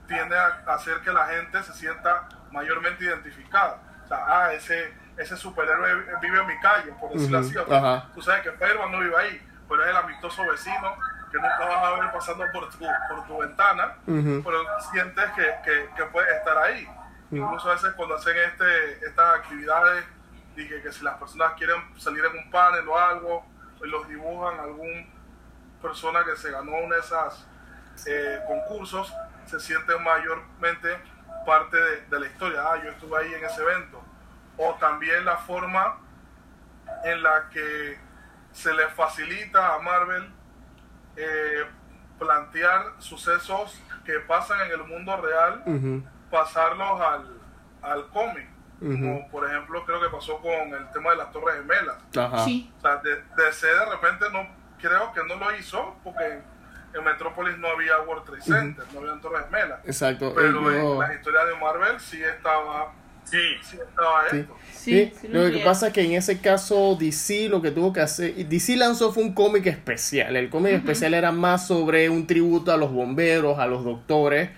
tiende a hacer que la gente se sienta mayormente identificada. O sea, ah, ese, ese superhéroe vive en mi calle, por decirlo así. Tú sabes que Spider-Man no vive ahí, pero es el amistoso vecino que nunca vas a ver pasando por tu, por tu ventana, pero sientes que, que, que puedes estar ahí. Incluso a veces cuando hacen este, estas actividades, dije que si las personas quieren salir en un panel o algo, pues los dibujan algún persona que se ganó uno de esos eh, concursos, se siente mayormente parte de, la historia. Ah, yo estuve ahí en ese evento. O también la forma en la que se le facilita a Marvel eh, plantear sucesos que pasan en el mundo real, pasarlos al, al cómic. Como por ejemplo creo que pasó con el tema de las Torres Gemelas. Ajá. Sí. O sea, de, de, de repente no creo que no lo hizo porque en Metrópolis no había World Trade Center, no había Torres Gemelas. Exacto. Pero en la historia de Marvel sí estaba Sí, sí estaba esto. Sí, lo que pasa es que en ese caso DC lo que tuvo que hacer, DC lanzó fue un cómic especial. El cómic especial era más sobre un tributo a los bomberos, a los doctores.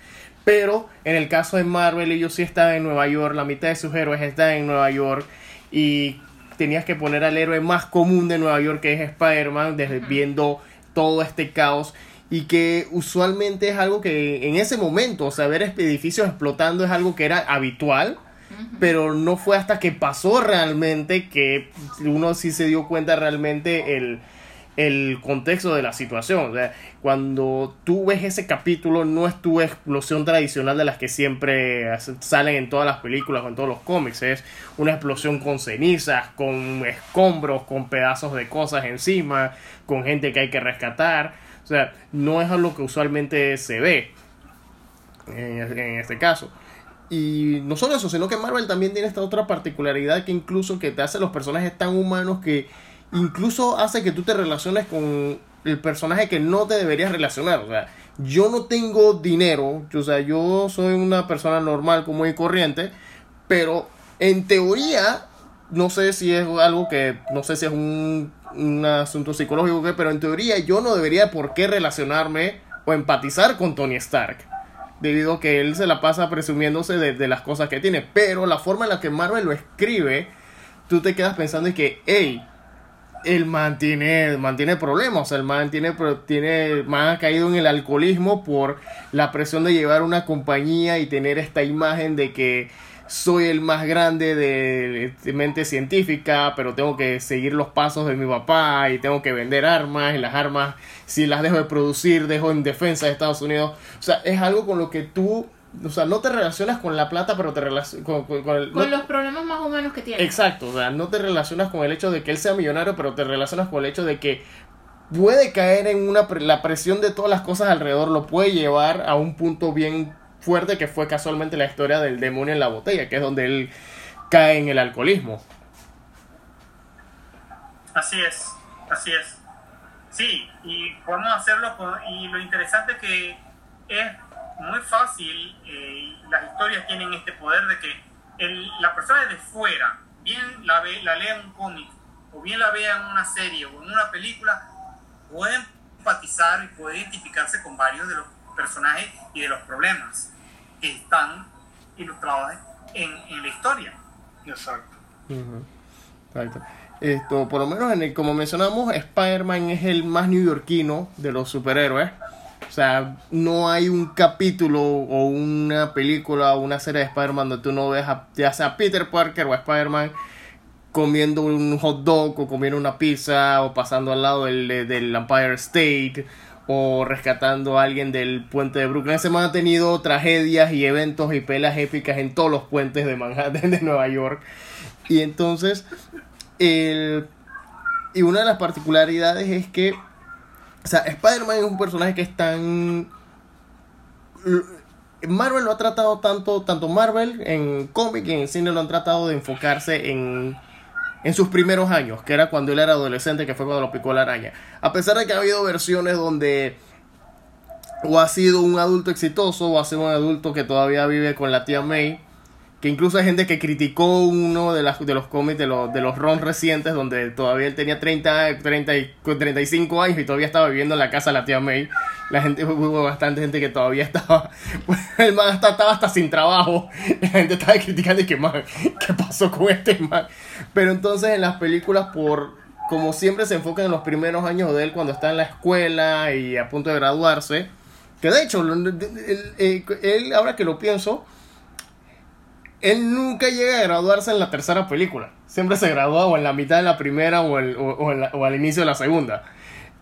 Pero en el caso de Marvel ellos sí estaban en Nueva York, la mitad de sus héroes están en Nueva York y tenías que poner al héroe más común de Nueva York que es Spider-Man, desde viendo todo este caos y que usualmente es algo que en ese momento, o sea, ver edificios explotando es algo que era habitual pero no fue hasta que pasó realmente que uno sí se dio cuenta realmente el, el contexto de la situación. O sea, cuando tú ves ese capítulo, no es tu explosión tradicional de las que siempre salen en todas las películas o en todos los cómics. Es una explosión con cenizas, con escombros, con pedazos de cosas encima, con gente que hay que rescatar. O sea, no es lo que usualmente se ve en este caso. Y no solo eso, sino que Marvel también tiene esta otra particularidad que incluso que te hace los personajes tan humanos que incluso hace que tú te relaciones con el personaje que no te deberías relacionar. O sea, yo no tengo dinero, o sea, yo soy una persona normal, como y corriente, pero en teoría, no sé si es algo que, no sé si es un, un asunto psicológico, pero en teoría yo no debería por qué relacionarme o empatizar con Tony Stark debido a que él se la pasa presumiéndose de, las cosas que tiene. Pero la forma en la que Marvel lo escribe, tú te quedas pensando y que, hey, el man tiene, problemas, el man tiene, man ha caído en el alcoholismo por la presión de llevar una compañía y tener esta imagen de que soy el más grande de, mente científica, pero tengo que seguir los pasos de mi papá y tengo que vender armas y las armas, si las dejo de producir, dejo en defensa de Estados Unidos. O sea, es algo con lo que tú, o sea, no te relacionas con la plata, pero te relacionas con, con, los problemas más humanos que tiene. Exacto, o sea, no te relacionas con el hecho de que él sea millonario, pero te relacionas con el hecho de que puede caer en una la presión de todas las cosas alrededor, lo puede llevar a un punto bien fuerte que fue casualmente la historia del demonio en la botella, que es donde él cae en el alcoholismo. Así es, así es. Sí, y podemos hacerlo y lo interesante es que es muy fácil, eh, las historias tienen este poder de que el, la persona de fuera, bien la, ve, la lea en un cómic, o bien la vea en una serie o en una película, puede empatizar y puede identificarse con varios de los personajes y de los problemas están ilustrados en, en la historia. Exacto. Esto, por lo menos en el, como mencionamos, Spider-Man es el más neoyorquino de los superhéroes. O sea, no hay un capítulo o una película o una serie de Spider-Man donde tú no ves a, ya sea Peter Parker o Spider-Man comiendo un hot dog o comiendo una pizza o pasando al lado del, del Empire State o rescatando a alguien del puente de Brooklyn. Se han tenido tragedias y eventos y pelas épicas en todos los puentes de Manhattan, *laughs* de Nueva York. Y entonces, el, y una de las particularidades es que, o sea, Spider-Man es un personaje que es tan... Marvel lo ha tratado tanto, tanto Marvel en cómic y en cine lo han tratado de enfocarse en en sus primeros años, que era cuando él era adolescente, que fue cuando lo picó la araña. A pesar de que ha habido versiones donde o ha sido un adulto exitoso o ha sido un adulto que todavía vive con la tía May, que incluso hay gente que criticó uno de, las, de los cómics de los, de los Ron recientes, donde todavía él tenía 30, 30 y 35 años y todavía estaba viviendo en la casa de la tía May. La gente, *laughs* hubo bastante gente que todavía estaba, *laughs* pues, el man estaba hasta sin trabajo. La gente estaba criticando y que, man, ¿qué pasó con este man? Pero entonces en las películas, por como siempre se enfocan en los primeros años de él cuando está en la escuela y a punto de graduarse, que de hecho, él- él, ahora que lo pienso, él nunca llega a graduarse en la tercera película. Siempre se gradúa o en la mitad de la primera o, el- o- o en la- o al inicio de la segunda.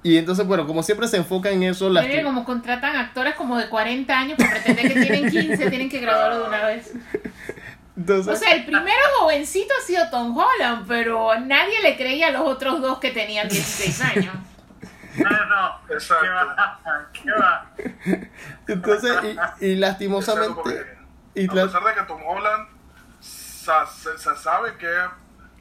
Y entonces, bueno, como siempre se enfoca en eso, las que- como contratan actores como de 40 años para pretender que tienen 15, tienen que graduarlo de una vez. entonces- O sea, el primero jovencito ha sido Tom Holland, pero nadie le creía a los otros dos que tenían 16 *laughs* años. No, no, no. Exacto. ¿Qué va? ¿Qué va? entonces y, y Exacto, lastimosamente... Y a la- pesar de que Tom Holland se, se sabe que es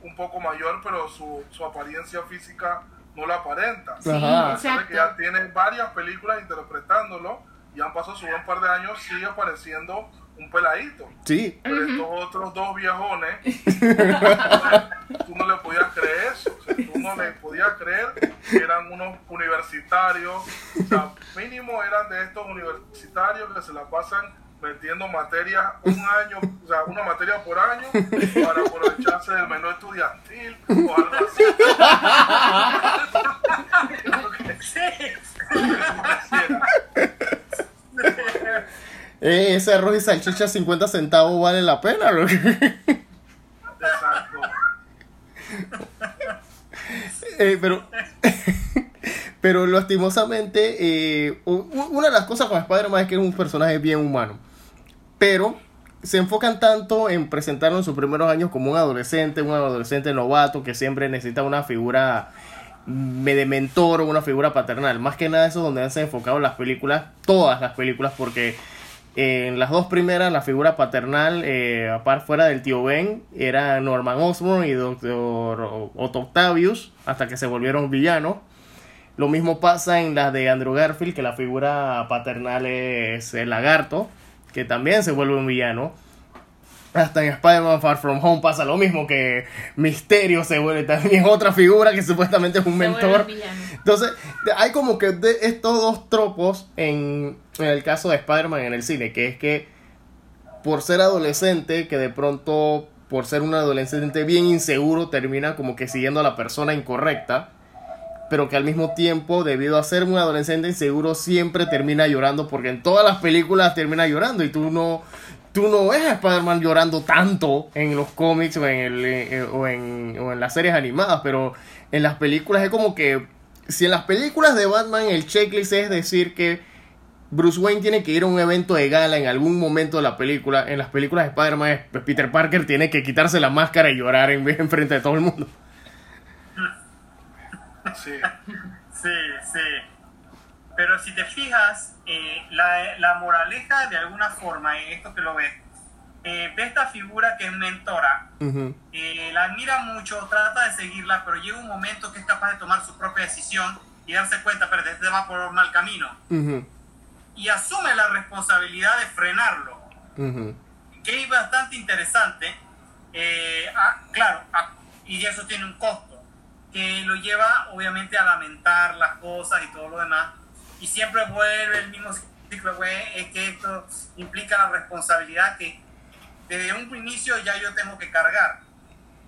un poco mayor, pero su, su apariencia física no la aparenta. Sí, Ajá. A pesar de que ya tiene varias películas interpretándolo y han pasado su buen par de años, sigue apareciendo un peladito. Sí, Pero estos otros dos viejones, *laughs* tú no le podías creer eso. O sea, tú no le podías creer que eran unos universitarios. O sea, mínimo eran de estos universitarios que se la pasan metiendo materia un año, o sea, una materia por año para aprovecharse del menú estudiantil o algo así. *laughs* eh, ese arroz y salchicha 50 centavos vale la pena. Exacto. *laughs* Eh, pero, *laughs* pero lastimosamente, eh, una de las cosas con Spider-Man es que es un personaje bien humano. Pero se enfocan tanto en presentarlo en sus primeros años como un adolescente, un adolescente novato que siempre necesita una figura mm, de mentor o una figura paternal. Más que nada eso es donde se han enfocado las películas, todas las películas, porque en las dos primeras la figura paternal, eh, aparte fuera del tío Ben, era Norman Osborn y Doctor Otto Octavius, hasta que se volvieron villanos. Lo mismo pasa en las de Andrew Garfield, que la figura paternal es el lagarto, que también se vuelve un villano. Hasta en Spider-Man Far From Home pasa lo mismo, que Misterio se vuelve también *laughs* otra figura que supuestamente es un Se mentor. Entonces, hay como que de estos dos tropos en, en el caso de Spider-Man en el cine, que es que por ser adolescente, que de pronto, por ser un adolescente bien inseguro, termina como que siguiendo a la persona incorrecta, pero que al mismo tiempo, debido a ser un adolescente inseguro, siempre termina llorando, porque en todas las películas termina llorando y tú no... Tú no ves a Spider-Man llorando tanto en los cómics o en, el, eh, o, en, o en las series animadas, pero en las películas es como que si en las películas de Batman el checklist es decir que Bruce Wayne tiene que ir a un evento de gala en algún momento de la película, en las películas de Spider-Man Peter Parker tiene que quitarse la máscara y llorar en, *laughs* en frente de todo el mundo. Sí. Sí, sí. Pero si te fijas, eh, la, la moraleja de alguna forma, en esto que lo ves, eh, ve esta figura que es mentora, Ujú, eh, la admira mucho, trata de seguirla, pero llega un momento que es capaz de tomar su propia decisión y darse cuenta, pero este va por un mal camino. ujú, Y asume la responsabilidad de frenarlo. ujú. que es bastante interesante. Eh, ah, claro, ah, y eso tiene un costo, que lo lleva obviamente a lamentar las cosas y todo lo demás. Y siempre vuelve el mismo ciclo, güey, es que esto implica la responsabilidad que desde un inicio ya yo tengo que cargar.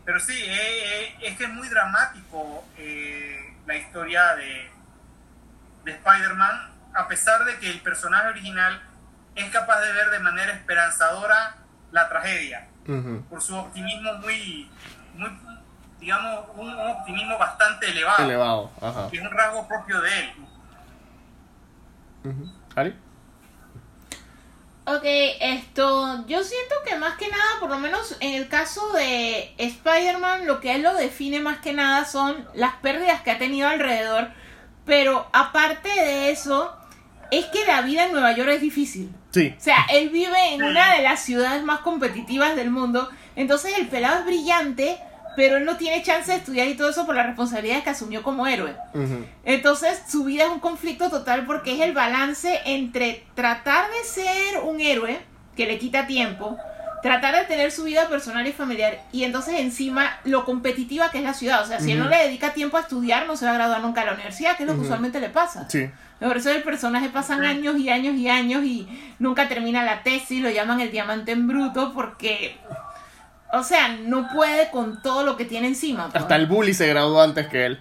Pero sí, eh, eh, es que es muy dramático eh, la historia de, de Spider-Man, a pesar de que el personaje original es capaz de ver de manera esperanzadora la tragedia, Ujú. por su optimismo muy, muy digamos, un, un optimismo bastante elevado, Elevado, ajá. que es un rasgo propio de él. Ujú. ¿Ali? Ok, esto, yo siento que más que nada, por lo menos en el caso de Spider-Man, lo que él lo define más que nada son las pérdidas que ha tenido alrededor, pero aparte de eso, es que la vida en Nueva York es difícil. Sí. O sea, él vive en una de las ciudades más competitivas del mundo, entonces el pelado es brillante, pero él no tiene chance de estudiar y todo eso por las responsabilidades que asumió como héroe. Entonces su vida es un conflicto total porque es el balance entre tratar de ser un héroe, que le quita tiempo, tratar de tener su vida personal y familiar y entonces encima lo competitiva que es la ciudad. O sea, si él no le dedica tiempo a estudiar, no se va a graduar nunca a la universidad, que es lo que usualmente le pasa. Sí. Por eso el personaje pasan años y años y años y nunca termina la tesis, lo llaman el diamante en bruto porque, o sea, no puede con todo lo que tiene encima. pues. Hasta el bully se graduó antes que él.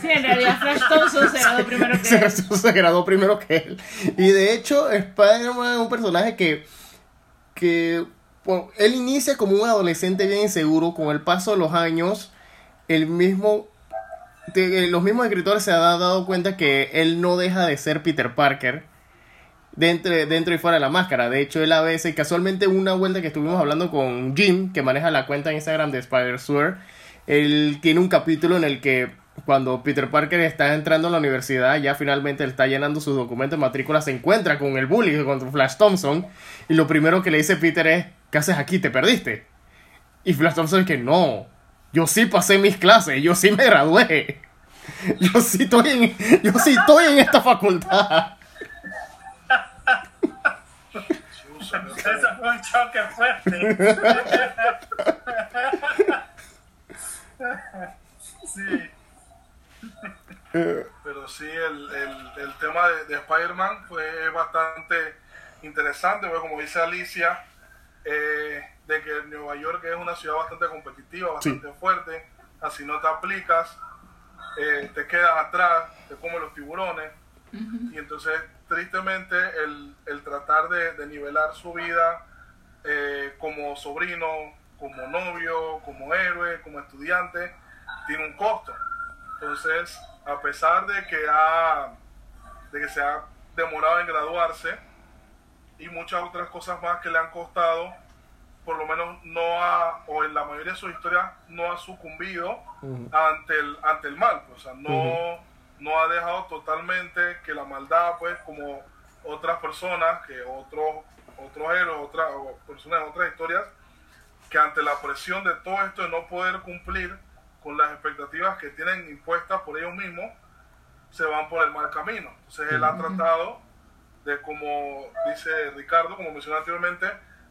Sí, en realidad Flash Thompson se graduó primero que *laughs* él. se graduó primero que él. Y de hecho, Spider-Man es un personaje que. que bueno, él inicia como un adolescente bien inseguro. Con el paso de los años, el mismo. de- los mismos escritores se han dado cuenta que él no deja de ser Peter Parker. Dentro, dentro y fuera de la máscara. De hecho, él a veces, casualmente, una vuelta que estuvimos hablando con Jim, que maneja la cuenta en Instagram de Spider-Sword, él tiene un capítulo en el que cuando Peter Parker está entrando a la universidad, ya finalmente él está llenando sus documentos de matrícula, se encuentra con el bully, con Flash Thompson, y lo primero que le dice Peter es, ¿qué haces aquí? ¿Te perdiste? Y Flash Thompson es que no, yo sí pasé mis clases, yo sí me gradué, *laughs* yo sí estoy en, yo sí estoy en esta facultad. Eso fue un choque fuerte. sí. Pero sí, el, el, el tema de, de Spider-Man fue bastante interesante, porque como dice Alicia, eh, de que Nueva York es una ciudad bastante competitiva, bastante fuerte, así no te aplicas, eh, te quedas atrás, te comen los tiburones, y entonces tristemente el, el tratar de, de nivelar su vida eh, como sobrino, como novio, como héroe, como estudiante, tiene un costo. Entonces, a pesar de que, ha, de que se ha demorado en graduarse y muchas otras cosas más que le han costado, por lo menos no ha, o en la mayoría de sus historias, no ha sucumbido ante, el, ante el mal. O sea, no, no ha dejado totalmente que la maldad, pues, como otras personas, que otros otros héroes, otras personas en otras historias, que ante la presión de todo esto de no poder cumplir con las expectativas que tienen impuestas por ellos mismos, se van por el mal camino. Entonces él ha tratado de, como dice Ricardo, como mencioné anteriormente,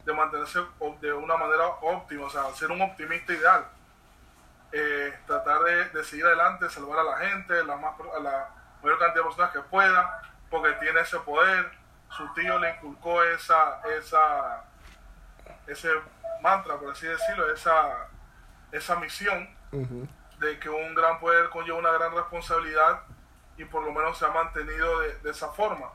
de mantenerse de una manera óptima, o sea, ser un optimista ideal. Eh, tratar de, de seguir adelante, salvar a la gente, la, más, a la mayor cantidad de personas que pueda, porque tiene ese poder. Su tío le inculcó esa, esa, ese mantra, por así decirlo, esa, esa misión de que un gran poder conlleva una gran responsabilidad y por lo menos se ha mantenido de, de esa forma.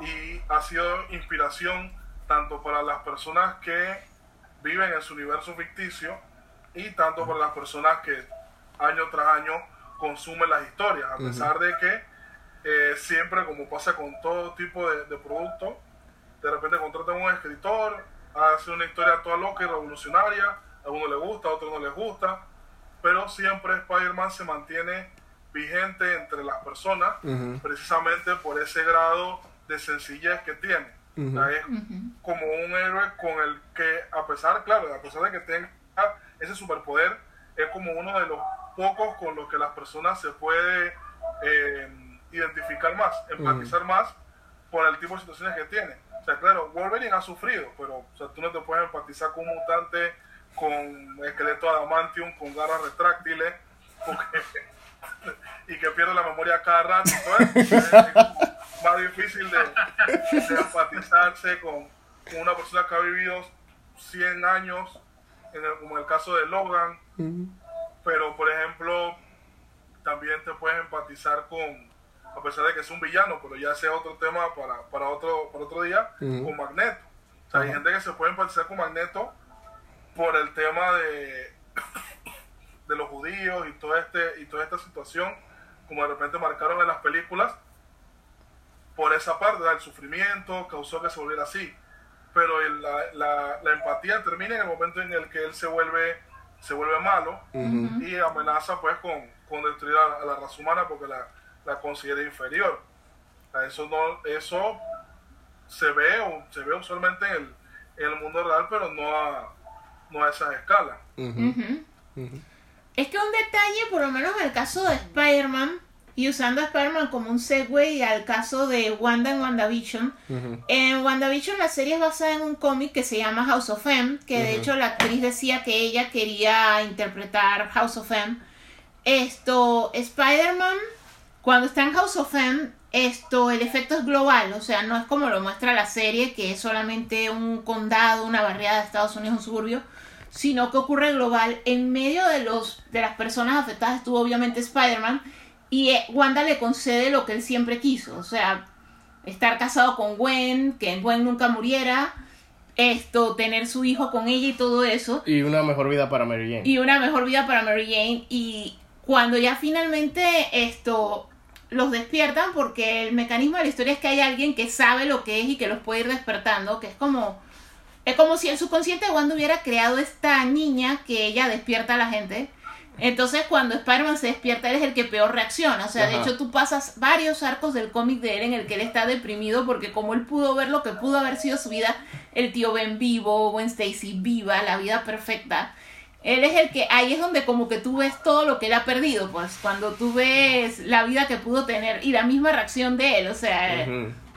Y ha sido inspiración tanto para las personas que viven en su universo ficticio y tanto para las personas que año tras año consumen las historias, a pesar de que eh, siempre, como pasa con todo tipo de, de producto, de repente contratan a un escritor, hace una historia toda loca y revolucionaria, a uno le gusta, a otro no les gusta, pero siempre Spider-Man se mantiene vigente entre las personas precisamente por ese grado de sencillez que tiene. O sea, es como un héroe con el que, a pesar, claro, a pesar de que tenga ese superpoder, es como uno de los pocos con los que las personas se puede eh, identificar más, empatizar más por el tipo de situaciones que tiene. O sea, claro, Wolverine ha sufrido, pero o sea, tú no te puedes empatizar con un mutante con esqueleto adamantium, con garras retráctiles, porque- *laughs* y que pierde la memoria cada rato. Es- es más difícil de, de empatizarse con, con una persona que ha vivido 100 años, como el caso de Logan, pero por ejemplo, también te puedes empatizar con, a pesar de que es un villano, pero ya ese es otro tema para, para, otro, para otro día, con Magneto. O sea, hay gente que se puede empatizar con Magneto por el tema de, *coughs* de los judíos y, todo este, y toda esta situación, como de repente marcaron en las películas, por esa parte del sufrimiento causó que se volviera así. Pero el- la, la- la empatía termina en el momento en el que él se vuelve, se vuelve malo y amenaza pues con, con destruir a, a la raza humana porque la, la considera inferior. Eso, no, eso se ve, o- se ve usualmente en el, en el mundo real, pero no a, no a esa escala. Es que un detalle, por lo menos en el caso de Spider-Man, y usando a Spider-Man como un segue al caso de Wanda en WandaVision. En WandaVision la serie es basada en un cómic que se llama House of M, que de hecho la actriz decía que ella quería interpretar House of M. Esto, Spider-Man, cuando está en House of M, esto, el efecto es global, o sea, no es como lo muestra la serie, que es solamente un condado, una barriada de Estados Unidos, un suburbio, sino que ocurre global. En medio de, los, de las personas afectadas estuvo obviamente Spider-Man y eh, Wanda le concede lo que él siempre quiso, o sea, estar casado con Gwen, que Gwen nunca muriera, esto, tener su hijo con ella y todo eso. Y una mejor vida para Mary Jane. Y una mejor vida para Mary Jane. Y cuando ya finalmente esto los despiertan, porque el mecanismo de la historia es que hay alguien que sabe lo que es y que los puede ir despertando, que es como es como si el subconsciente de Wanda hubiera creado esta niña que ella despierta a la gente. Entonces, cuando Spider-Man se despierta, él es el que peor reacciona. O sea, de hecho, tú pasas varios arcos del cómic de él en el que él está deprimido porque como él pudo ver lo que pudo haber sido su vida, el tío Ben vivo, Gwen Stacy viva, la vida perfecta. Él es el que, ahí es donde como que tú ves todo lo que él ha perdido, pues, cuando tú ves la vida que pudo tener y la misma reacción de él, o sea,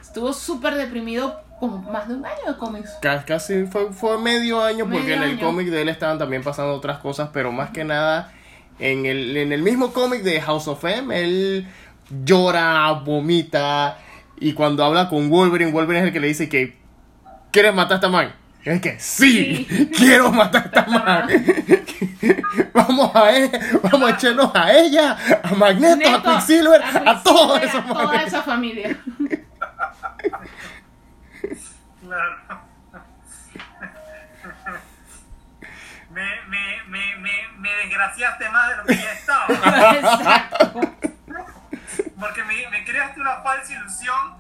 estuvo súper deprimido como más de un año de cómics. Casi fue, fue medio año porque en el cómic de él estaban también pasando otras cosas, pero más que nada en el, en el mismo cómic de House of M, él llora, vomita y cuando habla con Wolverine, Wolverine es el que le dice que ¿quieres matar a esta man? Es que sí, *laughs* quiero matar a esta man. *laughs* vamos a e, vamos a echarnos a ella, a Magneto, a Quicksilver, a, a, toda esa familia. me, *laughs* me, me, me, me desgraciaste más de lo que ya estaba. *laughs* Exacto. Porque me, me creaste una falsa ilusión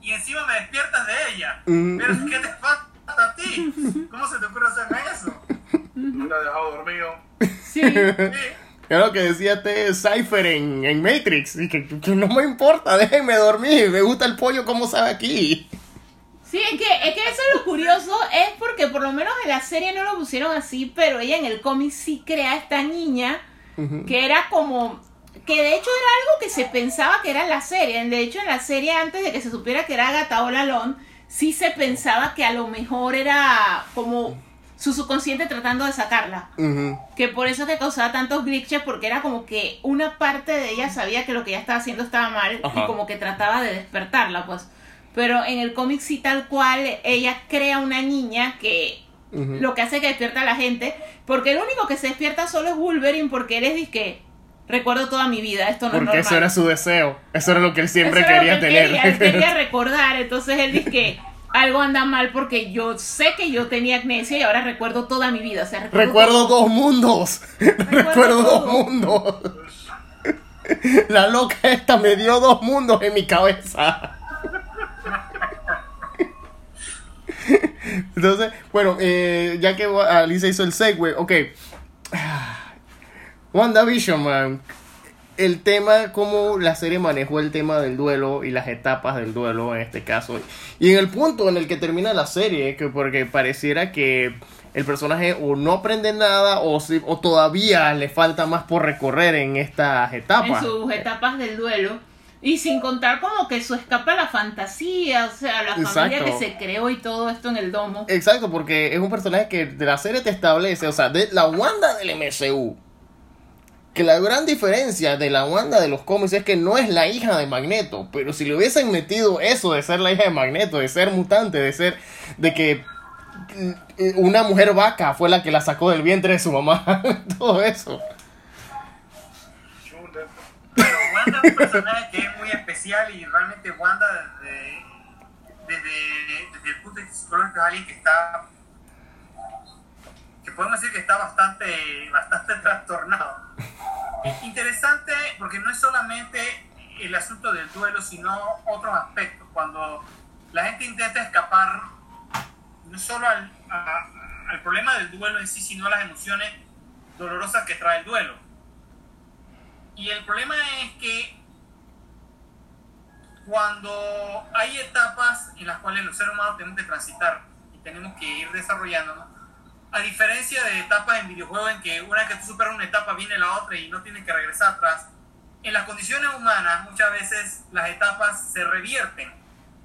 y encima me despiertas de ella. Mm. Pero ¿qué te pasa a ti? ¿Cómo se te ocurre hacerme eso? Me la dejado dormido. Sí. sí. Es lo que decía este Cypher en, en Matrix. Y que, que, no me importa, déjenme dormir. Me gusta el pollo como sabe aquí. Sí, es que, es que eso es lo curioso, es porque por lo menos en la serie no lo pusieron así, pero ella en el cómic sí crea a esta niña, que era como, que de hecho era algo que se pensaba que era en la serie, de hecho en la serie antes de que se supiera que era Agatha Olalón, sí se pensaba que a lo mejor era como su subconsciente tratando de sacarla. Que por eso que causaba tantos glitches, porque era como que una parte de ella sabía que lo que ella estaba haciendo estaba mal y como que trataba de despertarla, pues. Pero en el cómic sí tal cual, ella crea una niña que lo que hace que despierta a la gente, porque el único que se despierta solo es Wolverine, porque él es disque, recuerdo toda mi vida, esto no porque es normal. eso era su deseo, eso era lo que él siempre quería tener. Quería, él quería *laughs* recordar, entonces él dice que algo anda mal porque yo sé que yo tenía amnesia y ahora recuerdo toda mi vida. O sea, recuerdo, dos mundos. Recuerdo, dos mundos. *laughs* La loca esta me dio dos mundos en mi cabeza. *laughs* Entonces, bueno, eh, ya que Alicia hizo el segue, ok. WandaVision, man. El tema, cómo la serie manejó el tema del duelo y las etapas del duelo en este caso. Y en el punto en el que termina la serie, que porque pareciera que el personaje o no aprende nada o, si, o todavía le falta más por recorrer en estas etapas. En sus etapas del duelo. Y sin contar como que eso escapa a la fantasía, o sea, la familia que se creó y todo esto en el domo. Exacto, porque es un personaje que de la serie te establece, o sea, de la Wanda del MCU. Que la gran diferencia de la Wanda de los cómics es que no es la hija de Magneto, pero si le hubiesen metido eso de ser la hija de Magneto, de ser mutante, de ser de que mm, una mujer vaca fue la que la sacó del vientre de su mamá, *laughs* todo eso. Es un personaje que es muy especial y realmente Wanda desde, desde, el punto de vista psicológico es alguien que está que podemos decir que está bastante, bastante *laughs* trastornado. Interesante porque no es solamente el asunto del duelo, sino otros aspectos. Cuando la gente intenta escapar no solo al, al problema del duelo en sí, sino a las emociones dolorosas que trae el duelo y el problema es que cuando hay etapas en las cuales los seres humanos tenemos que transitar y tenemos que ir desarrollándonos, a diferencia de etapas en videojuegos en que una vez que tú superas una etapa viene la otra y no tienes que regresar atrás, en las condiciones humanas muchas veces las etapas se revierten.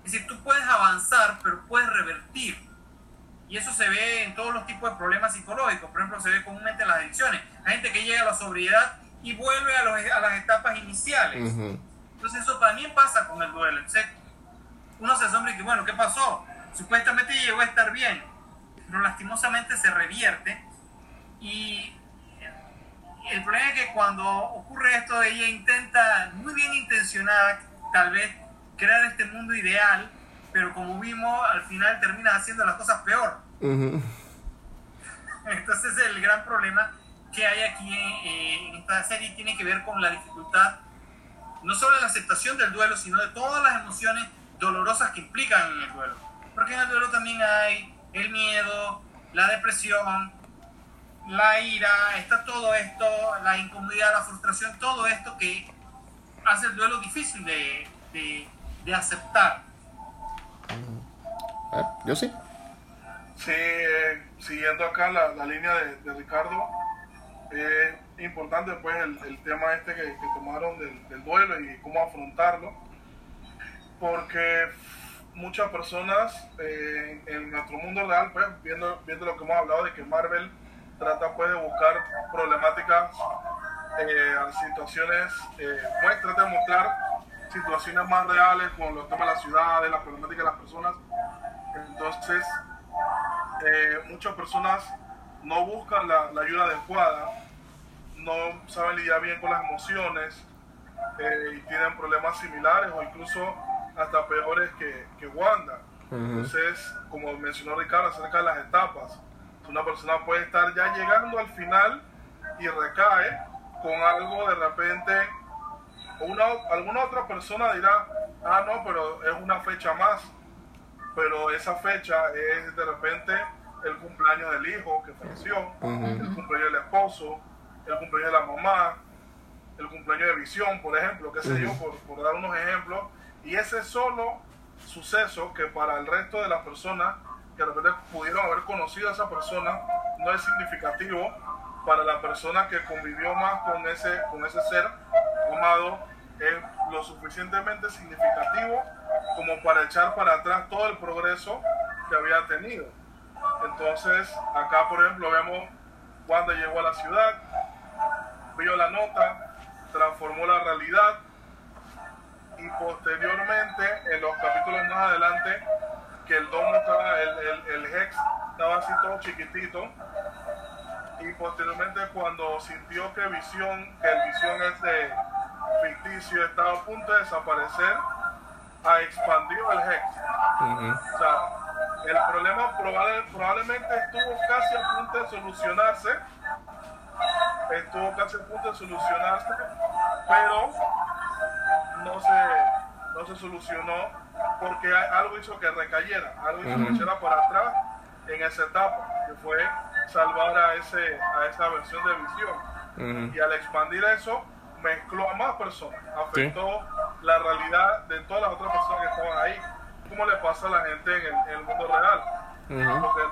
Es decir, tú puedes avanzar, pero puedes revertir. Y eso se ve en todos los tipos de problemas psicológicos. Por ejemplo, se ve comúnmente en las adicciones. Hay gente que llega a la sobriedad y vuelve a, los, a las etapas iniciales. Entonces eso también pasa con el duelo. Entonces, uno se asombra y que, bueno, ¿qué pasó? Supuestamente llegó a estar bien, pero lastimosamente se revierte. Y el problema es que cuando ocurre esto, ella intenta, muy bien intencionada, tal vez, crear este mundo ideal, pero como vimos, al final termina haciendo las cosas peor. *laughs* Entonces el gran problema que hay aquí eh, en esta serie tiene que ver con la dificultad, no solo de la aceptación del duelo, sino de todas las emociones dolorosas que implican en el duelo. Porque en el duelo también hay el miedo, la depresión, la ira, está todo esto, la incomodidad, la frustración, todo esto que hace el duelo difícil de, de, aceptar. Eh, yo sí. Sí, eh, siguiendo acá la, la línea de, de, Ricardo, es importante pues el, el tema este que, tomaron del, del, duelo y cómo afrontarlo, porque muchas personas eh, en nuestro mundo real, pues viendo, viendo lo que hemos hablado de que Marvel trata pues de buscar problemáticas, eh, situaciones, eh, pues trata de mostrar situaciones más reales con los temas de las ciudades, las problemáticas de las personas. Entonces, eh, muchas personas no buscan la, la, ayuda adecuada, no saben lidiar bien con las emociones eh, y tienen problemas similares o incluso hasta peores que, que Wanda. Uh -huh. Entonces, como mencionó Ricardo acerca de las etapas, una persona puede estar ya llegando al final y recae con algo de repente, una, alguna otra persona dirá, ah, no, pero es una fecha más, pero esa fecha es de repente el cumpleaños del hijo que falleció, uh -huh. el cumpleaños del esposo, el cumpleaños de la mamá, el cumpleaños de visión, por ejemplo, qué sé uh -huh. yo, por, por dar unos ejemplos, y ese solo suceso que para el resto de las personas que de repente pudieron haber conocido a esa persona no es significativo para la persona que convivió más con ese, con ese ser amado, es lo suficientemente significativo como para echar para atrás todo el progreso que había tenido. Entonces, acá por ejemplo vemos cuando llegó a la ciudad, vio la nota, transformó la realidad y posteriormente en los capítulos más adelante que el domo estaba, el, el, el, hex estaba así todo chiquitito. Y posteriormente cuando sintió que visión, que el visión este ficticio estaba a punto de desaparecer, ha expandido el hex. Uh -huh. O sea, el problema probable, probablemente estuvo casi a punto de solucionarse. Estuvo casi a punto de solucionarse, pero no se, no se solucionó porque algo hizo que recayera, algo hizo uh -huh. que echara para atrás en esa etapa, que fue salvar a, ese, a esa versión de visión. Uh -huh. Y al expandir eso, mezcló a más personas, afectó ¿Sí? la realidad de todas las otras personas que estaban ahí, como le pasa a la gente en el, en el mundo real. Uh -huh. Porque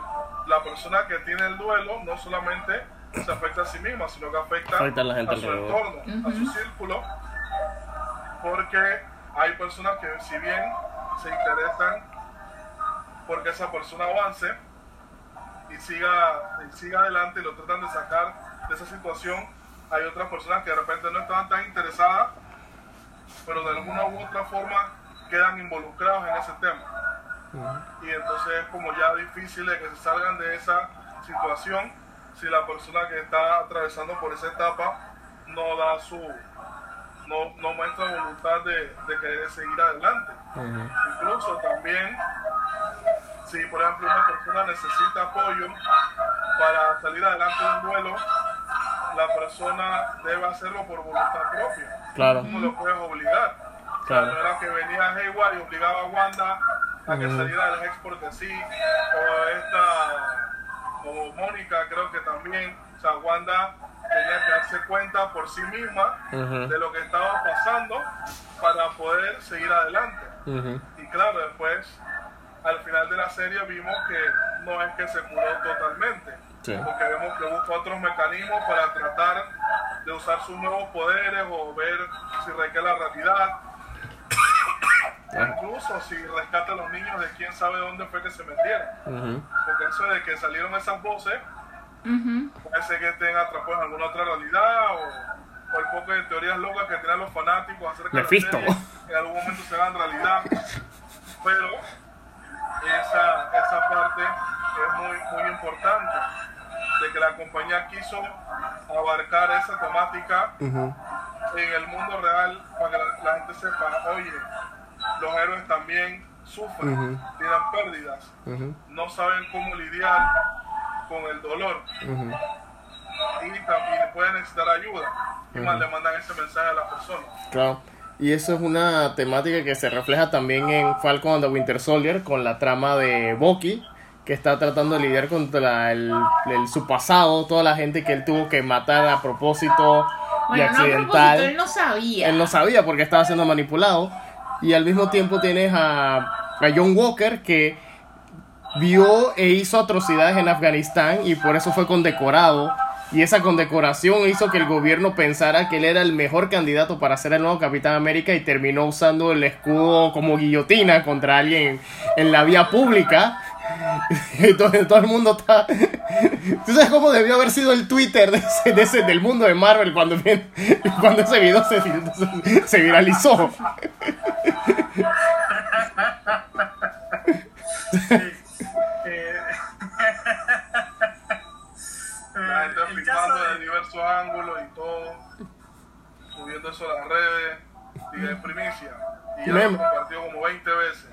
la persona que tiene el duelo no solamente se afecta a sí misma, sino que afecta, afecta a, a, su entorno, a su círculo, porque hay personas que si bien se interesan porque esa persona avance y siga, y siga adelante y lo tratan de sacar de esa situación. Hay otras personas que de repente no estaban tan interesadas, pero de alguna u otra forma quedan involucrados en ese tema. Uh -huh. Y entonces es como ya difícil de que se salgan de esa situación si la persona que está atravesando por esa etapa no da su, no, no muestra voluntad de, de, querer seguir adelante. Uh -huh. Incluso también, si por ejemplo una persona necesita apoyo para salir adelante de un duelo, la persona debe hacerlo por voluntad propia. Claro. No lo puedes obligar. Claro. No era que venía Hayward y obligaba a Wanda a que uh -huh. saliera del Hex porque sí, o esta, o Mónica creo que también, o sea, Wanda tenía que darse cuenta por sí misma uh -huh. de lo que estaba pasando para poder seguir adelante. Uh -huh. Y claro, después, al final de la serie vimos que no es que se curó totalmente, sí. porque vemos que busca otros mecanismos para tratar de usar sus nuevos poderes o ver si requiere la realidad. Incluso si rescata a los niños de quién sabe dónde fue que se metieron. Porque eso de que salieron esas voces, puede ser que estén atrapados en alguna otra realidad o, o el poco de teorías locas que tienen los fanáticos acerca de la serie, en algún momento se hagan realidad. Pero esa, esa parte es muy, muy importante de que la compañía quiso abarcar esa temática en el mundo real para que la, gente sepa, oye, los héroes también sufren, tienen pérdidas, no saben cómo lidiar con el dolor y también pueden necesitar ayuda y más le mandan ese mensaje a la persona. Claro. Y eso es una temática que se refleja también en Falcon and the Winter Soldier con la trama de Bucky, que está tratando de lidiar contra el, su pasado, toda la gente que él tuvo que matar a propósito y accidental. él no sabía. Él no sabía porque estaba siendo manipulado. Y al mismo tiempo tienes a, a John Walker que vio e hizo atrocidades en Afganistán y por eso fue condecorado. Y esa condecoración hizo que el gobierno pensara que él era el mejor candidato para ser el nuevo Capitán América y terminó usando el escudo como guillotina contra alguien en la vía pública *laughs* y todo, el mundo está. *laughs* ¿Tú sabes cómo debió haber sido el Twitter de ese, del mundo de Marvel cuando, *laughs* cuando ese video se, se viralizó? La gente de diversos ángulos y todo, subiendo eso a las redes, y de primicia. Y ya lo compartió como 20 veces.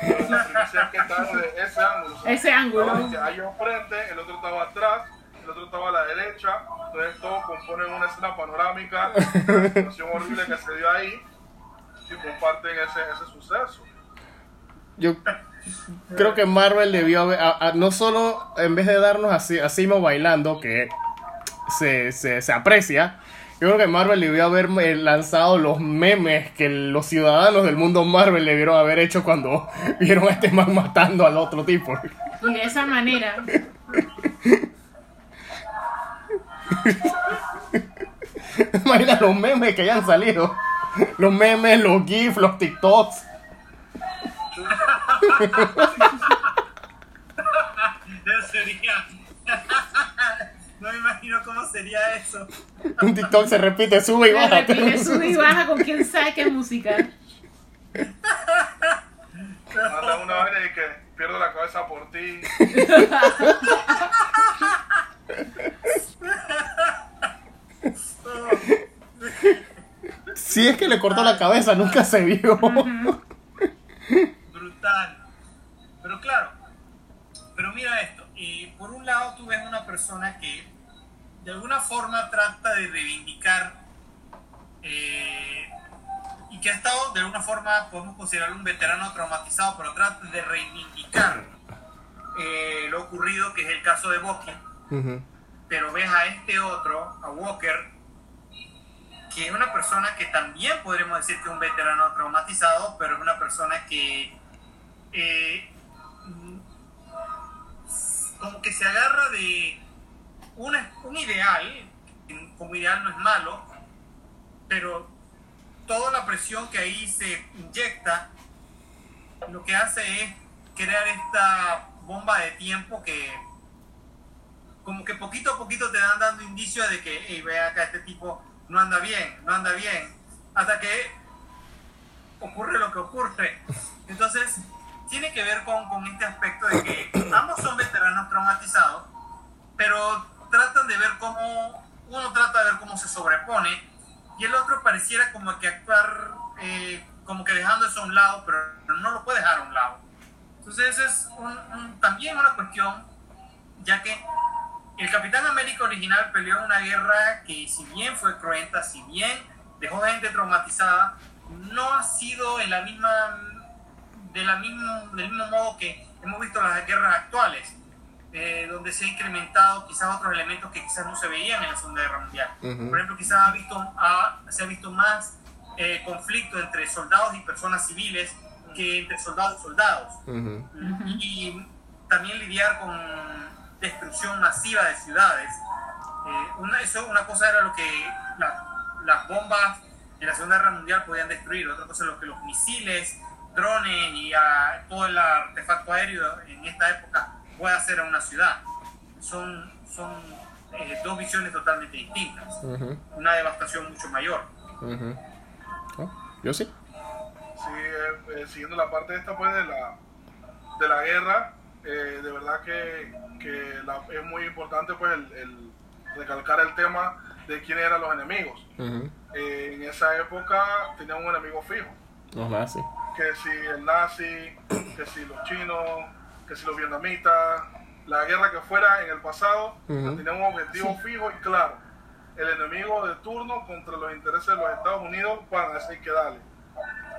Pero la primicia es que está de ese ángulo. ese ángulo. Hay yo frente, el otro estaba atrás, el otro estaba a la derecha. Entonces todos componen una escena panorámica de la situación horrible que se dio ahí y comparten ese, ese suceso. Yo creo que Marvel debió haber, no solo en vez de darnos así, así bailando, que se, se, se aprecia, yo creo que Marvel debió haber eh, lanzado los memes que los ciudadanos del mundo Marvel le debieron haber hecho cuando *laughs* vieron a este man matando al otro tipo. Y de esa manera. *laughs* Imagina los memes que hayan salido. Los memes, los GIFs, los TikToks. *laughs* sería no me imagino cómo sería eso. *laughs* Un TikTok se repite, sube y baja. Se repite, sube y baja con quién sabe qué música. Manda una vaina y que pierdo la cabeza por ti. Si es que le cortó la cabeza, nunca se vio. Brutal. Pero claro, pero mira esto, y por un lado tú ves una persona que de alguna forma trata de reivindicar eh, y que ha estado de alguna forma, podemos considerarlo un veterano traumatizado, pero trata de reivindicar eh, lo ocurrido, que es el caso de Bucky. Pero ves a este otro, a Walker, que es una persona que también podríamos decir que es un veterano traumatizado, pero es una persona que eh, como que se agarra de un ideal, como ideal no es malo, pero toda la presión que ahí se inyecta lo que hace es crear esta bomba de tiempo que como que poquito a poquito te dan dando indicios de que, hey, ve acá, este tipo no anda bien, no anda bien, hasta que ocurre lo que ocurre. Entonces, tiene que ver con, con este aspecto de que ambos son veteranos traumatizados, pero tratan de ver cómo, uno trata de ver cómo se sobrepone y el otro pareciera como que actuar eh, como que dejando eso a un lado, pero no lo puede dejar a un lado. Entonces es también una cuestión, ya que el Capitán América original peleó en una guerra que si bien fue cruenta, si bien dejó gente traumatizada, no ha sido en la misma, de la misma, del mismo modo que hemos visto las guerras actuales. Eh, donde se ha incrementado quizás otros elementos que quizás no se veían en la Segunda Guerra Mundial. Por ejemplo, quizás ha visto, se ha visto más eh, conflicto entre soldados y personas civiles que entre soldados y soldados. y, también lidiar con destrucción masiva de ciudades. eh, una, eso, una cosa era lo que las bombas en la Segunda Guerra Mundial podían destruir, otra cosa es lo que los misiles, drones y a, todo el artefacto aéreo en esta época puede hacer a una ciudad. Son, son eh, dos visiones totalmente distintas. Una devastación mucho mayor. Oh, ¿Yo sí? Sí, eh, siguiendo la parte esta pues de la, de la guerra, de verdad que, que es muy importante pues el recalcar el tema de quiénes eran los enemigos. Eh, en esa época tenían un enemigo fijo. Los nazis. Que si el nazi, que si los chinos, que si los vietnamitas, la guerra que fuera en el pasado, tenían un objetivo fijo y claro. El enemigo de turno contra los intereses de los Estados Unidos, van así que darle.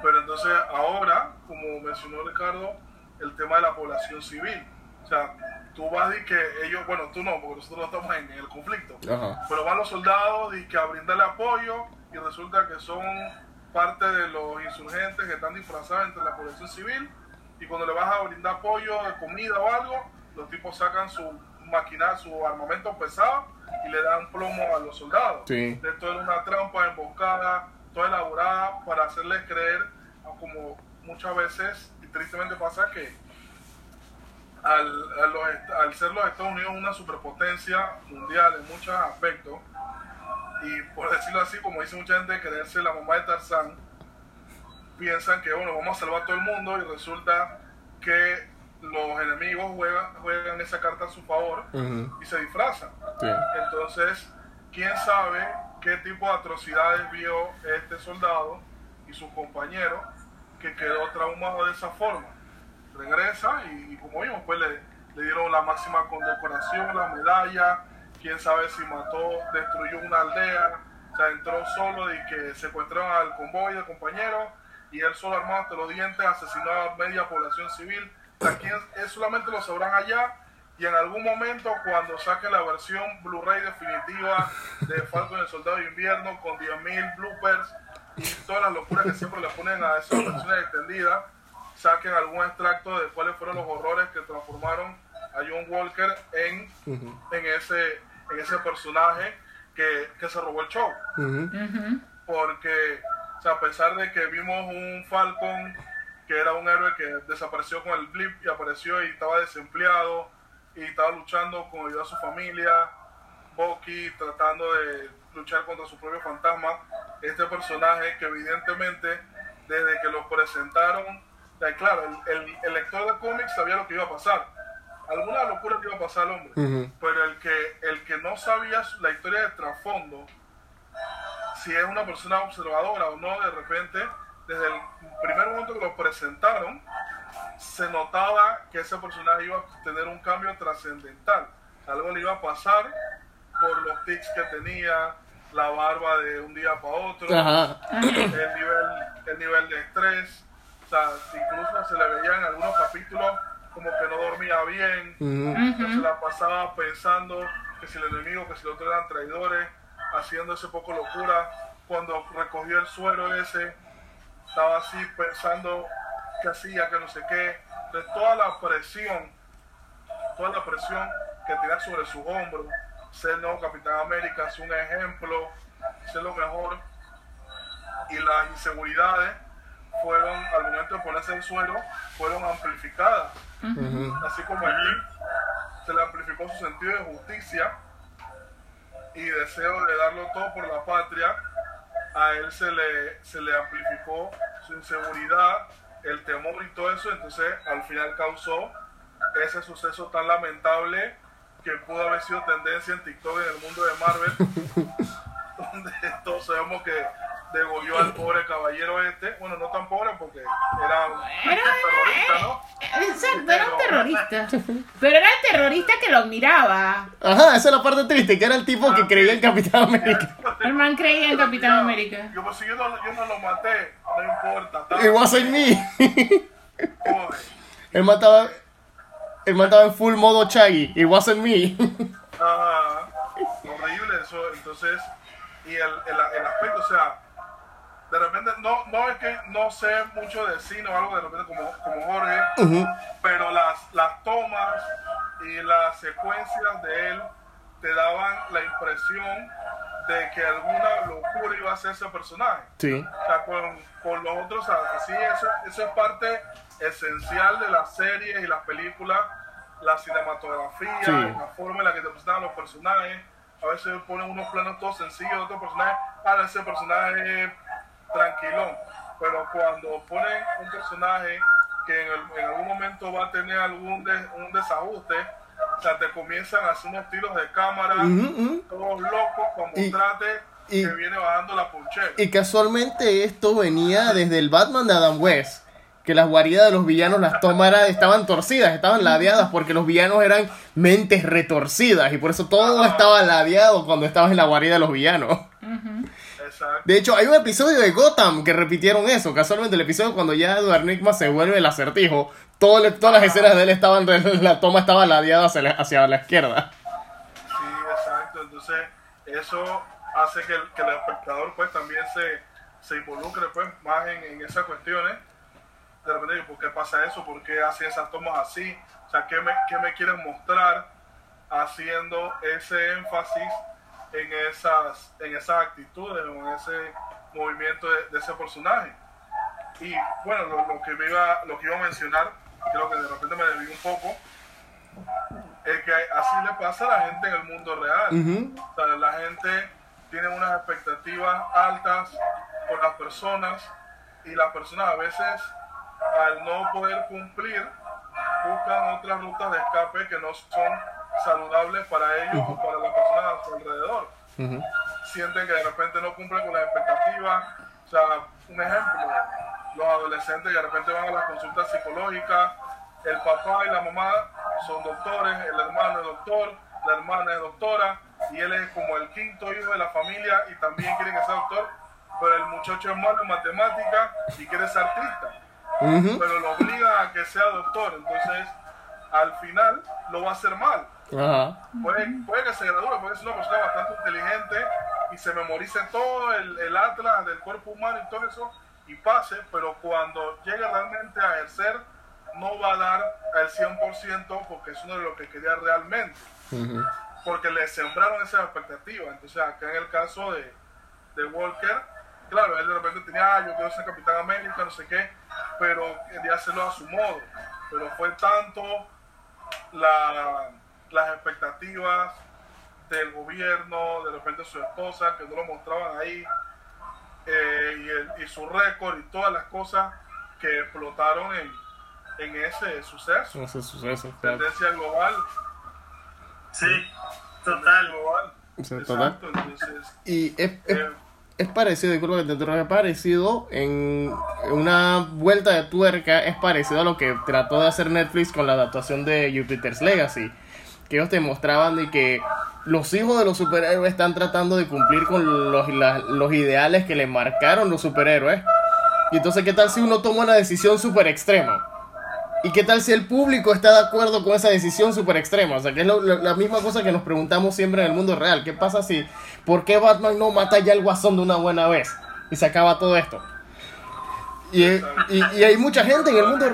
Pero entonces ahora, como mencionó Ricardo, el tema de la población civil. O sea, tú vas y que ellos, bueno, tú no, porque nosotros no estamos en, el conflicto, pero van los soldados y que a brindarle apoyo y resulta que son parte de los insurgentes que están disfrazados entre la población civil y cuando le vas a brindar apoyo de comida o algo, los tipos sacan su máquina, su armamento pesado y le dan plomo a los soldados. Esto era una trampa emboscada, toda elaborada para hacerles creer, como muchas veces, y tristemente pasa que al, ser los Estados Unidos una superpotencia mundial en muchos aspectos, y por decirlo así, como dice mucha gente, creerse la mamá de Tarzán, piensan que bueno, vamos a salvar a todo el mundo y resulta que los enemigos juegan, juegan esa carta a su favor y se disfrazan. Entonces, ¿quién sabe qué tipo de atrocidades vio este soldado y sus compañeros que quedó traumado de esa forma? regresa y, como vimos, pues le, dieron la máxima condecoración, la medalla, quién sabe si mató, destruyó una aldea, o sea, entró solo y que secuestraron al convoy de compañeros y él solo armado hasta los dientes asesinó a media población civil. Aquí es, solamente lo sabrán allá y en algún momento cuando saque la versión Blu-ray definitiva de Falcon el Soldado de Invierno con 10.000 bloopers y todas las locuras que siempre le ponen a esas versiones extendidas, saquen algún extracto de cuáles fueron los horrores que transformaron a John Walker en, en, ese, en ese personaje que, que se robó el show. Porque, o sea, a pesar de que vimos un Falcon que era un héroe que desapareció con el blip y apareció y estaba desempleado y estaba luchando con ayuda a su familia, Bucky tratando de luchar contra su propio fantasma, este personaje que evidentemente desde que lo presentaron claro, el, el, lector de cómics sabía lo que iba a pasar. Alguna locura que iba a pasar al hombre. Pero el que, el que no sabía la historia de trasfondo, si es una persona observadora o no, de repente, desde el primer momento que lo presentaron, se notaba que ese personaje iba a tener un cambio trascendental. Algo le iba a pasar por los tics que tenía, la barba de un día para otro, el nivel, el nivel de estrés, incluso se le veía en algunos capítulos como que no dormía bien, se la pasaba pensando que si el enemigo, que si los otros eran traidores, haciendo ese poco locura. Cuando recogió el suero ese, estaba así pensando que hacía, que no sé qué. Entonces toda la presión, toda la presión que tenía sobre sus hombros, ser nuevo Capitán América, es un ejemplo, ser lo mejor, y las inseguridades fueron, al momento de ponerse en suelo, fueron amplificadas. Así como allí se le amplificó su sentido de justicia y deseo de darlo todo por la patria, a él se le, se le amplificó su inseguridad, el temor y todo eso, entonces al final causó ese suceso tan lamentable que pudo haber sido tendencia en TikTok en el mundo de Marvel, *laughs* donde todos sabemos que degolló al pobre caballero este. Bueno, no tan pobre porque era un terrorista, ¿no? Exacto, era un terrorista. Pero era el terrorista que lo admiraba. Ajá, esa es la parte triste, que era el tipo que creía en Capitán América. El man creía en Capitán América. Yo, pues, si yo, no, yo no lo maté, no importa. It wasn't me. él mataba, él mataba en full modo Chaggy. It wasn't me. Ajá. Horrible eso. Entonces, y el, el, el aspecto, o sea de repente, no, no es que no sé mucho de cine o algo de repente como, como Jorge, pero las, las tomas y las secuencias de él te daban la impresión de que alguna locura iba a ser ese personaje. Sí. O sea, con, con los otros, así, eso, eso es parte esencial de las series y las películas, la cinematografía, Sí. la forma en la que te presentan los personajes. A veces ponen unos planos todos sencillos, otros personajes, ah, ese personaje tranquilón. Pero cuando ponen un personaje que en, el- en algún momento va a tener algún de- un desajuste, o sea, te comienzan a hacer unos tiros de cámara, todos locos, para Y- mostrarte y- que viene bajando la punchera. Y casualmente esto venía desde el Batman de Adam West. Que las guaridas de los villanos, las tomaras estaban torcidas, estaban ladeadas porque los villanos eran mentes retorcidas y por eso todo estaba ladeado cuando estabas en la guarida de los villanos. Exacto. De hecho, hay un episodio de Gotham que repitieron eso. Casualmente, el episodio cuando ya Edward Nigma se vuelve el acertijo, todo le- todas las escenas de él estaban, la toma estaba ladeada hacia la, hacia la izquierda. Sí, exacto. Entonces, eso hace que el, que el espectador pues también se, se involucre pues más en, en esas cuestiones. De repente, ¿por qué pasa eso? ¿Por qué hace esas tomas así? O sea, ¿qué me, qué me quieren mostrar haciendo ese énfasis en esas, en esas actitudes o en ese movimiento de, de ese personaje? Y bueno, lo, lo que me iba, lo que iba a mencionar, creo que de repente me desvié un poco, es que así le pasa a la gente en el mundo real. O sea, la gente tiene unas expectativas altas por las personas y las personas a veces al no poder cumplir buscan otras rutas de escape que no son saludables para ellos o para las personas a su alrededor. Sienten que de repente no cumplen con las expectativas. O sea, un ejemplo, los adolescentes de repente van a las consultas psicológicas, el papá y la mamá son doctores, el hermano es doctor, la hermana es doctora, y él es como el quinto hijo de la familia y también quiere que sea doctor, pero el muchacho es malo en matemáticas y quiere ser artista pero lo obliga a que sea doctor, entonces al final lo va a hacer mal. Ajá. Puede, puede que se gradúe, puede ser una persona bastante inteligente y se memorice todo el, el atlas del cuerpo humano y todo eso y pase, pero cuando llegue realmente a ejercer no va a dar el 100% porque es uno de lo que quería realmente, porque le sembraron esas expectativas. Entonces acá en el caso de, de Walker, claro, él de repente tenía, ah, yo quiero ser Capitán América, no sé qué, pero quería hacerlo a su modo. Pero fue tanto la- las expectativas del gobierno, de repente su esposa, que no lo mostraban ahí, eh, y, el- y su récord y todas las cosas que explotaron en, en ese suceso. Ese suceso, claro. Tendencia global. Sí, total. global. Total. Exacto, entonces, Y es, es, eh, es parecido, disculpa que te interrumpa, es parecido en una vuelta de tuerca, es parecido a lo que trató de hacer Netflix con la adaptación de Jupiter's Legacy. Que ellos te mostraban de que los hijos de los superhéroes están tratando de cumplir con los, los ideales que le marcaron los superhéroes. Y entonces, ¿qué tal si uno toma una decisión súper extrema? ¿Y qué tal si el público está de acuerdo con esa decisión súper extrema? O sea, que es la misma cosa que nos preguntamos siempre en el mundo real. ¿Qué pasa si, por qué Batman no mata ya al guasón de una buena vez? Y se acaba todo esto. Y, y, y hay mucha gente en el mundo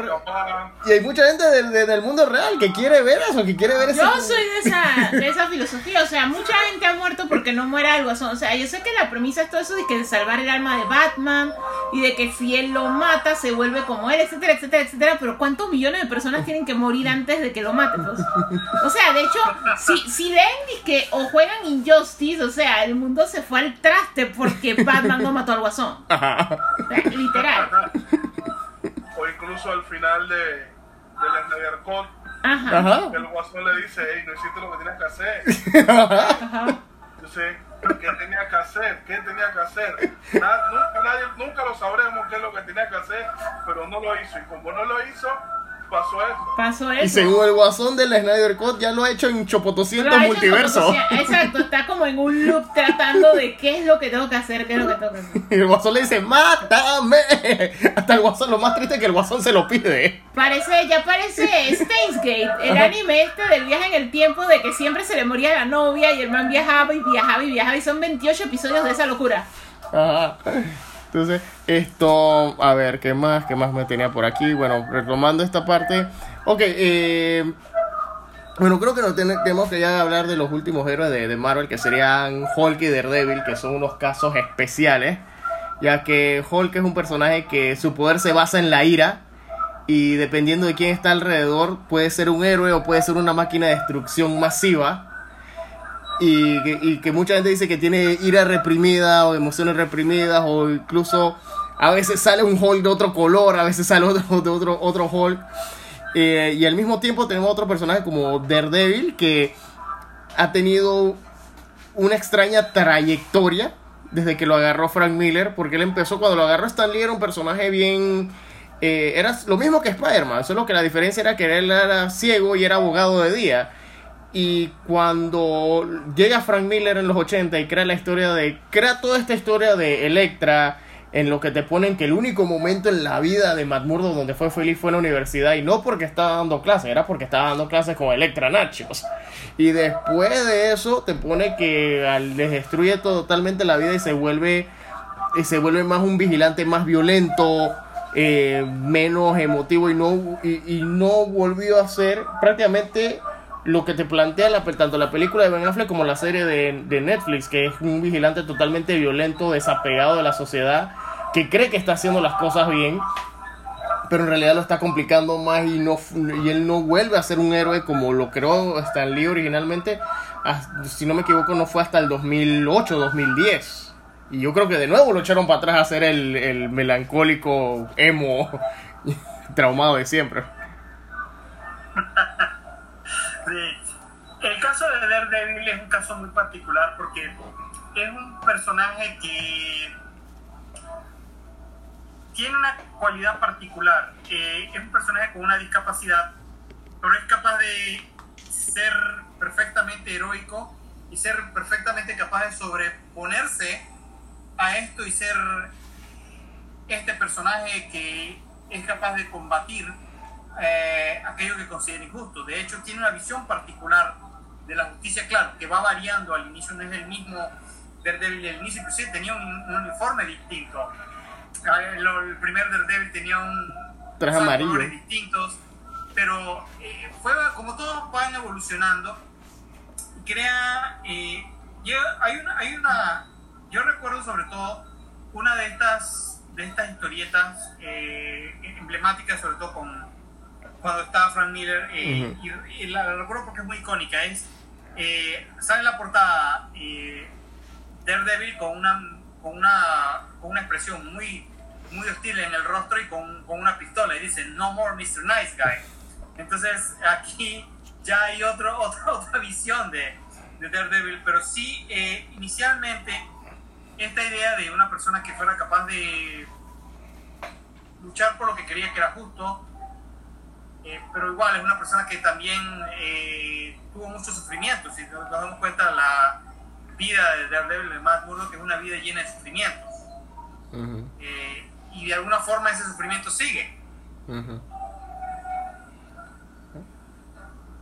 Y hay mucha gente del, de- del mundo real que quiere ver eso, que quiere ver eso. Yo soy de esa, de esa filosofía, o sea, mucha gente ha muerto porque no muera el guasón, o sea, yo sé que la premisa es todo eso de que salvar el alma de Batman y de que si él lo mata se vuelve como él, etcétera, etcétera, etcétera, pero ¿cuántos millones de personas tienen que morir antes de que lo maten? pues? O sea, de hecho, si, si leen y que o juegan Injustice, o sea, el mundo se fue al traste porque Batman no mató al guasón, O sea, literal. *laughs* o incluso al final de, del Snyder Cut, Ajá. Ajá. el guasón le dice, hey, no hiciste lo que tenías que hacer. Ajá. Entonces, ¿qué tenía que hacer? ¿Qué tenía que hacer? Nunca, nadie, nunca lo sabremos qué es lo que tenía que hacer, pero no lo hizo. Y como no lo hizo, pasó eso. Pasó Y eso. según el guasón del Snyder Cut, ya lo ha hecho en chopotocientos multiversos. Exacto, está como en un loop tratando de qué es lo que tengo que hacer, qué es lo que tengo que hacer. Y *laughs* el guasón le dice, ¡mátame! Hasta el guasón, lo más triste es que el guasón se lo pide. Parece, ya parece Steins Gate, el anime este del viaje en el tiempo de que siempre se le moría la novia y el man viajaba y viajaba y viajaba y son 28 episodios de esa locura. Ajá. Entonces, esto, a ver, ¿qué más? ¿Qué más me tenía por aquí? Bueno, retomando esta parte. Ok, eh, Bueno, creo que nos tenemos que ya hablar de los últimos héroes de, de, Marvel, que serían Hulk y Daredevil, que son unos casos especiales, ya que Hulk es un personaje que su poder se basa en la ira, y dependiendo de quién está alrededor, puede ser un héroe o puede ser una máquina de destrucción masiva. Y que, y que mucha gente dice que tiene ira reprimida o emociones reprimidas o incluso a veces sale un Hulk de otro color, a veces sale otro, de otro, otro Hulk. Eh, y al mismo tiempo tenemos otro personaje como Daredevil que ha tenido una extraña trayectoria desde que lo agarró Frank Miller, porque él empezó cuando lo agarró Stan Lee era un personaje bien... Eh, era lo mismo que Spider-Man, solo que la diferencia era que él era ciego y era abogado de día. Y cuando llega Frank Miller en los 80 y crea la historia de... Crea toda esta historia de Electra, en lo que te ponen que el único momento en la vida de Matt donde fue feliz fue en la universidad y no porque estaba dando clases, era porque estaba dando clases con Electra Nachos. Y después de eso te pone que les destruye totalmente la vida y se vuelve y se vuelve más un vigilante más violento, eh, menos emotivo y no y, no volvió a ser prácticamente lo que te plantea la, tanto la película de Ben Affleck como la serie de, Netflix, que es un vigilante totalmente violento, desapegado de la sociedad, que cree que está haciendo las cosas bien, pero en realidad lo está complicando más y, no, y él no vuelve a ser un héroe como lo creó Stan Lee originalmente, si no me equivoco no fue hasta el 2008, 2010. Y yo creo que de nuevo lo echaron para atrás a ser el, el melancólico emo *laughs* traumado de siempre. *laughs* El caso de Daredevil es un caso muy particular porque es un personaje que tiene una cualidad particular. es un personaje con una discapacidad, pero es capaz de ser perfectamente heroico y ser perfectamente capaz de sobreponerse a esto y ser este personaje que es capaz de combatir eh, aquello que considera injusto. De hecho, tiene una visión particular de la justicia, claro, que va variando. Al inicio no es el mismo Daredevil del inicio, inclusive tenía un, uniforme distinto. Ah, el, primer Daredevil tenía un traje amarillo distintos, pero eh, fue como todos van evolucionando. Crea, eh, yo, hay una, hay una, yo recuerdo sobre todo una de estas, de estas historietas emblemáticas, sobre todo con cuando estaba Frank Miller, eh, y, la, recuerdo porque es muy icónica, es, eh, sale en la portada eh, Daredevil con una, con, una, con una expresión muy, muy hostil en el rostro y con, con una pistola, y dice, no more Mr. Nice Guy. Entonces aquí ya hay otro, *laughs* otra visión de, de Daredevil, pero sí, eh, inicialmente, esta idea de una persona que fuera capaz de luchar por lo que quería que era justo, eh, pero igual es una persona que también eh, tuvo mucho sufrimiento. Si nos damos cuenta, la vida de Daredevil de Matt Murdock es una vida llena de sufrimientos. Eh, y de alguna forma ese sufrimiento sigue.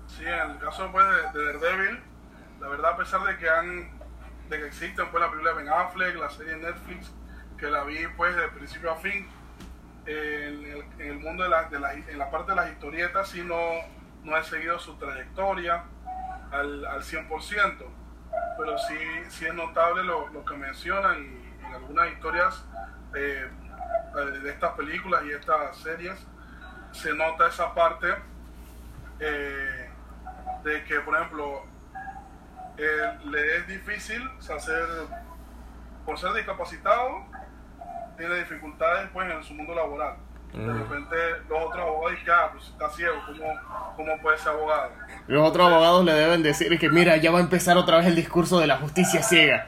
Sí, en el caso pues, de, de, Daredevil, la verdad, a pesar de que han de que existen pues, la película de Ben Affleck, la serie de Netflix, que la vi pues de principio a fin, en el, en el mundo de la, de la, en la parte de las historietas sí no, no he seguido su trayectoria al, al 100%, pero sí, sí es notable lo, lo que mencionan y en algunas historias eh, de estas películas y estas series. Se nota esa parte eh, de que, por ejemplo, eh, le es difícil hacer, por ser discapacitado, tiene dificultades pues en su mundo laboral. De repente los otros abogados dicen, ah, pues está ciego, ¿cómo, ¿cómo, puede ser abogado? Los otros abogados le deben decir que mira, ya va a empezar otra vez el discurso de la justicia ciega.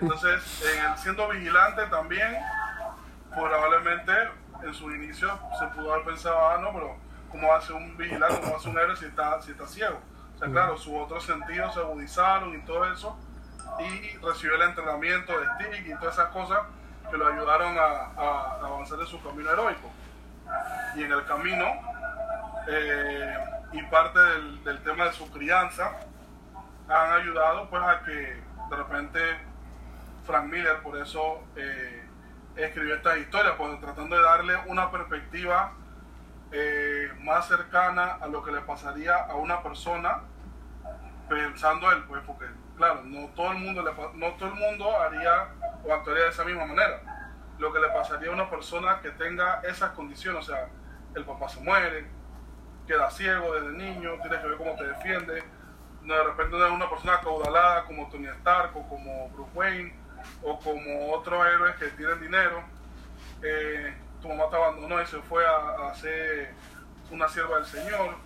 Entonces, en siendo vigilante también, probablemente en su inicio se pudo haber pensado, ah, no, pero ¿cómo va a ser un vigilante, cómo va a ser un héroe si está, si está ciego? O sea, claro, sus otros sentidos se agudizaron y todo eso y recibió el entrenamiento de stick y todas esas cosas que lo ayudaron a, avanzar en su camino heroico. Y en el camino, eh, y parte del, tema de su crianza, han ayudado pues a que de repente Frank Miller por eso eh, escribió estas historias, pues, tratando de darle una perspectiva eh, más cercana a lo que le pasaría a una persona pensando él, pues, porque claro, no todo el mundo le, no todo el mundo haría o actuaría de esa misma manera. Lo que le pasaría a una persona que tenga esas condiciones, o sea, el papá se muere, queda ciego desde niño, tienes que ver cómo te defiende. De repente no es una persona caudalada como Tony Stark o como Bruce Wayne o como otros héroes que tienen dinero. Eh, tu mamá te abandonó y se fue a, a ser una sierva del Señor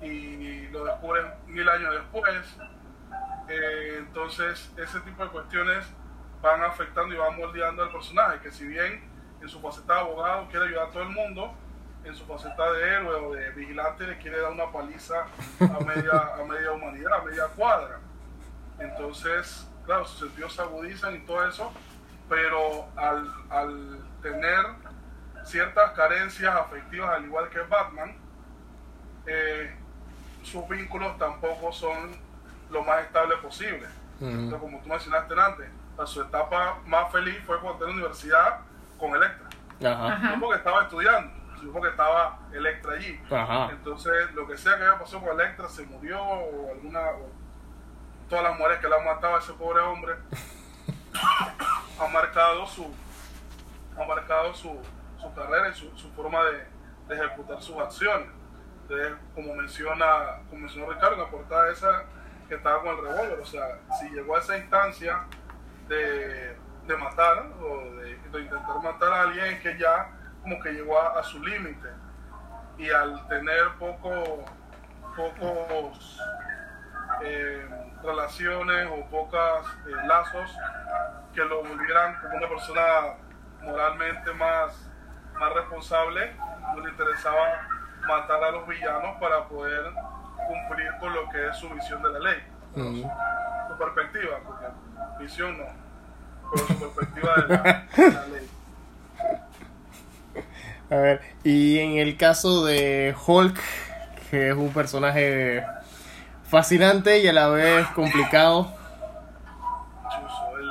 y lo descubren mil años después. Eh, entonces, ese tipo de cuestiones van afectando y van moldeando al personaje, que si bien en su faceta de abogado quiere ayudar a todo el mundo, en su faceta de héroe o de vigilante le quiere dar una paliza a media, a media humanidad, a media cuadra. Entonces, claro, sus sentidos se agudizan y todo eso, pero al, al tener ciertas carencias afectivas, al igual que Batman, eh, sus vínculos tampoco son lo más estable posible. Entonces, como tú mencionaste antes, su etapa más feliz fue cuando en la universidad con Electra. No porque estaba estudiando, sino porque estaba Electra allí. Entonces, lo que sea que haya pasado con Electra, se murió o alguna. todas las mujeres que le han matado a ese pobre hombre *laughs* ha marcado su ha marcado su, su carrera y su, su forma de, de, ejecutar sus acciones. Entonces, como menciona, como mencionó Ricardo, la portada esa estaba con el revólver, o sea, si llegó a esa instancia de, de matar o de, intentar matar a alguien es que ya como que llegó a, a su límite. Y al tener poco, pocos eh, relaciones o pocos eh, lazos que lo volvieran como una persona moralmente más, más responsable, no le interesaba matar a los villanos para poder cumplir con lo que es su visión de la ley. Uh -huh. su, su, perspectiva, porque visión no, pero su perspectiva de la, de la ley. A ver, y en el caso de Hulk, que es un personaje fascinante y a la vez complicado. El,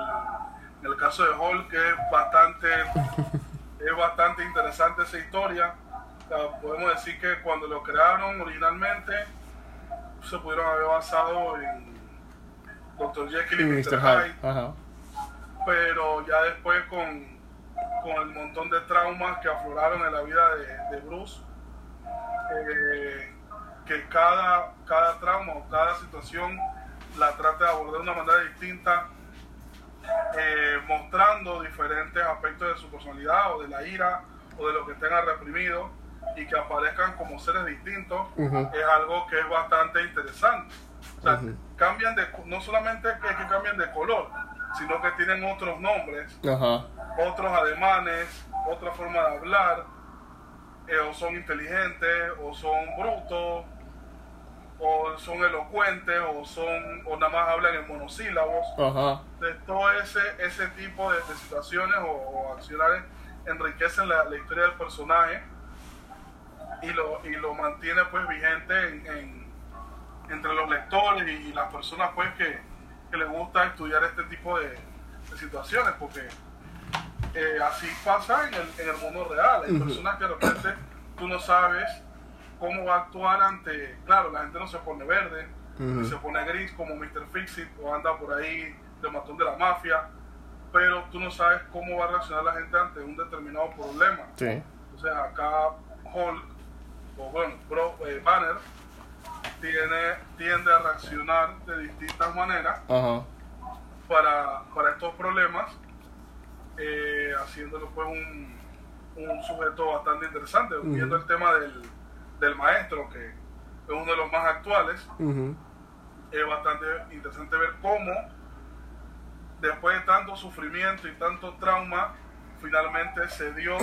en el caso de Hulk es bastante, *laughs* es bastante interesante esa historia. O sea, podemos decir que cuando lo crearon originalmente se pudieron haber basado en Dr. Jekyll y Mr. Hyde. Pero ya después con con el montón de traumas que afloraron en la vida de, de Bruce, eh, que cada, cada trauma o cada situación la trate de abordar de una manera distinta, eh, mostrando diferentes aspectos de su personalidad o de la ira o de lo que tenga reprimido y que aparezcan como seres distintos, uh -huh. es algo que es bastante interesante. O sea, uh -huh. cambian de, no solamente que, que cambian de color, sino que tienen otros nombres. Uh -huh otros ademanes, otra forma de hablar, eh, o son inteligentes, o son brutos, o son elocuentes, o son, o nada más hablan en monosílabos. Uh. De todo ese, ese tipo de, de situaciones o, o, acciones enriquecen la, la, historia del personaje y lo, y lo mantiene pues vigente en, en, entre los lectores y, las personas pues que, que les gusta estudiar este tipo de, de situaciones, porque eh, así pasa en el, en el, mundo real. Hay uh -huh. personas que de repente tú no sabes cómo va a actuar ante. Claro, la gente no se pone verde, uh -huh. se pone gris como Mr. Fixit o anda por ahí de matón de la mafia, pero tú no sabes cómo va a reaccionar la gente ante un determinado problema. Sí. O sea, acá Hulk, o bueno, Bro, eh, Banner, tiene, tiende a reaccionar de distintas maneras uh -huh. para, para estos problemas eh, haciéndolo pues un, un, sujeto bastante interesante, uh -huh. viendo el tema del, del, maestro, que es uno de los más actuales. Uh -huh. Es bastante interesante ver cómo, después de tanto sufrimiento y tanto trauma, finalmente se dio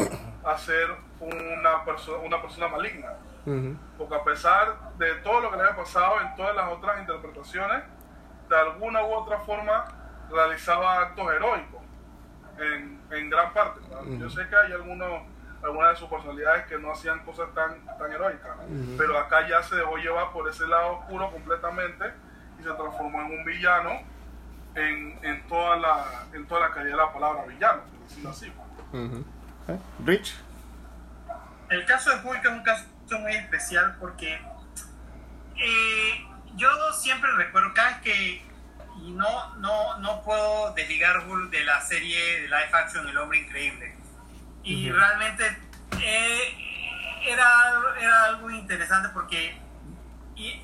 a ser una, perso una persona maligna. Uh -huh. Porque a pesar de todo lo que le había pasado en todas las otras interpretaciones, de alguna u otra forma realizaba actos heroicos en, en gran parte. Uh -huh. Yo sé que hay algunos, algunas de sus personalidades que no hacían cosas tan, tan heroicas, uh -huh. pero acá ya se dejó llevar por ese lado oscuro completamente y se transformó en un villano en, en, toda, la, en toda la calidad de la palabra villano, por decirlo así. Uh -huh. ¿Eh? Rich. el caso de Hulk es un caso muy especial porque eh, yo siempre recuerdo, cada vez que, y no, no, no puedo desligar Hulk de la serie de live action El Hombre Increíble. Y realmente eh, era, era algo interesante porque y,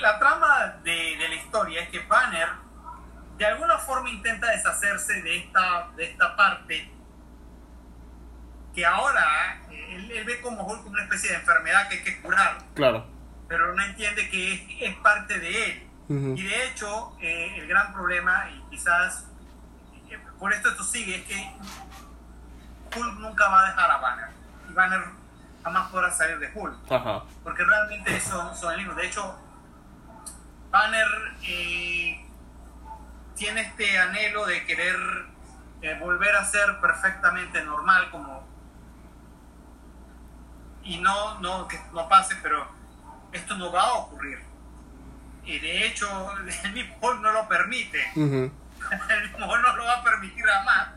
la trama de, de, la historia es que Banner de alguna forma intenta deshacerse de esta, de esta parte que ahora él, ve como Hulk como una especie de enfermedad que hay que curar. Claro. Pero no entiende que es, es parte de él. Y de hecho, eh, el gran problema, y quizás eh, por esto esto sigue, es que Hulk nunca va a dejar a Banner. Y Banner jamás podrá salir de Hulk. Ajá. Porque realmente son, son. De hecho, Banner eh, tiene este anhelo de querer volver a ser perfectamente normal como y no, no, que no pase, pero esto no va a ocurrir. Y de hecho, *laughs* el mismo no lo permite. *laughs* El mismo no lo va a permitir jamás.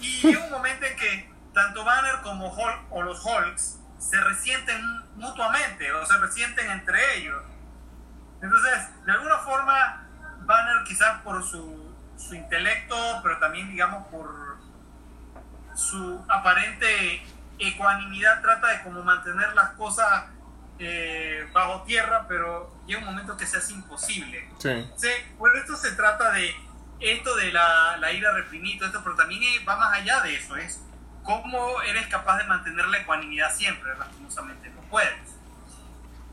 Y *laughs* hay un momento en que tanto Banner como Hulk o los Hulks se resienten mutuamente o se resienten entre ellos. Entonces, de alguna forma, Banner quizás por su, su intelecto, pero también digamos por su aparente ecuanimidad trata de como mantener las cosas eh, bajo tierra, pero llega un momento que se hace imposible. Sí. bueno, esto se trata de esto de la, la ira reprimida, esto, pero también va más allá de eso, es cómo eres capaz de mantener la ecuanimidad siempre, lastimosamente no puedes.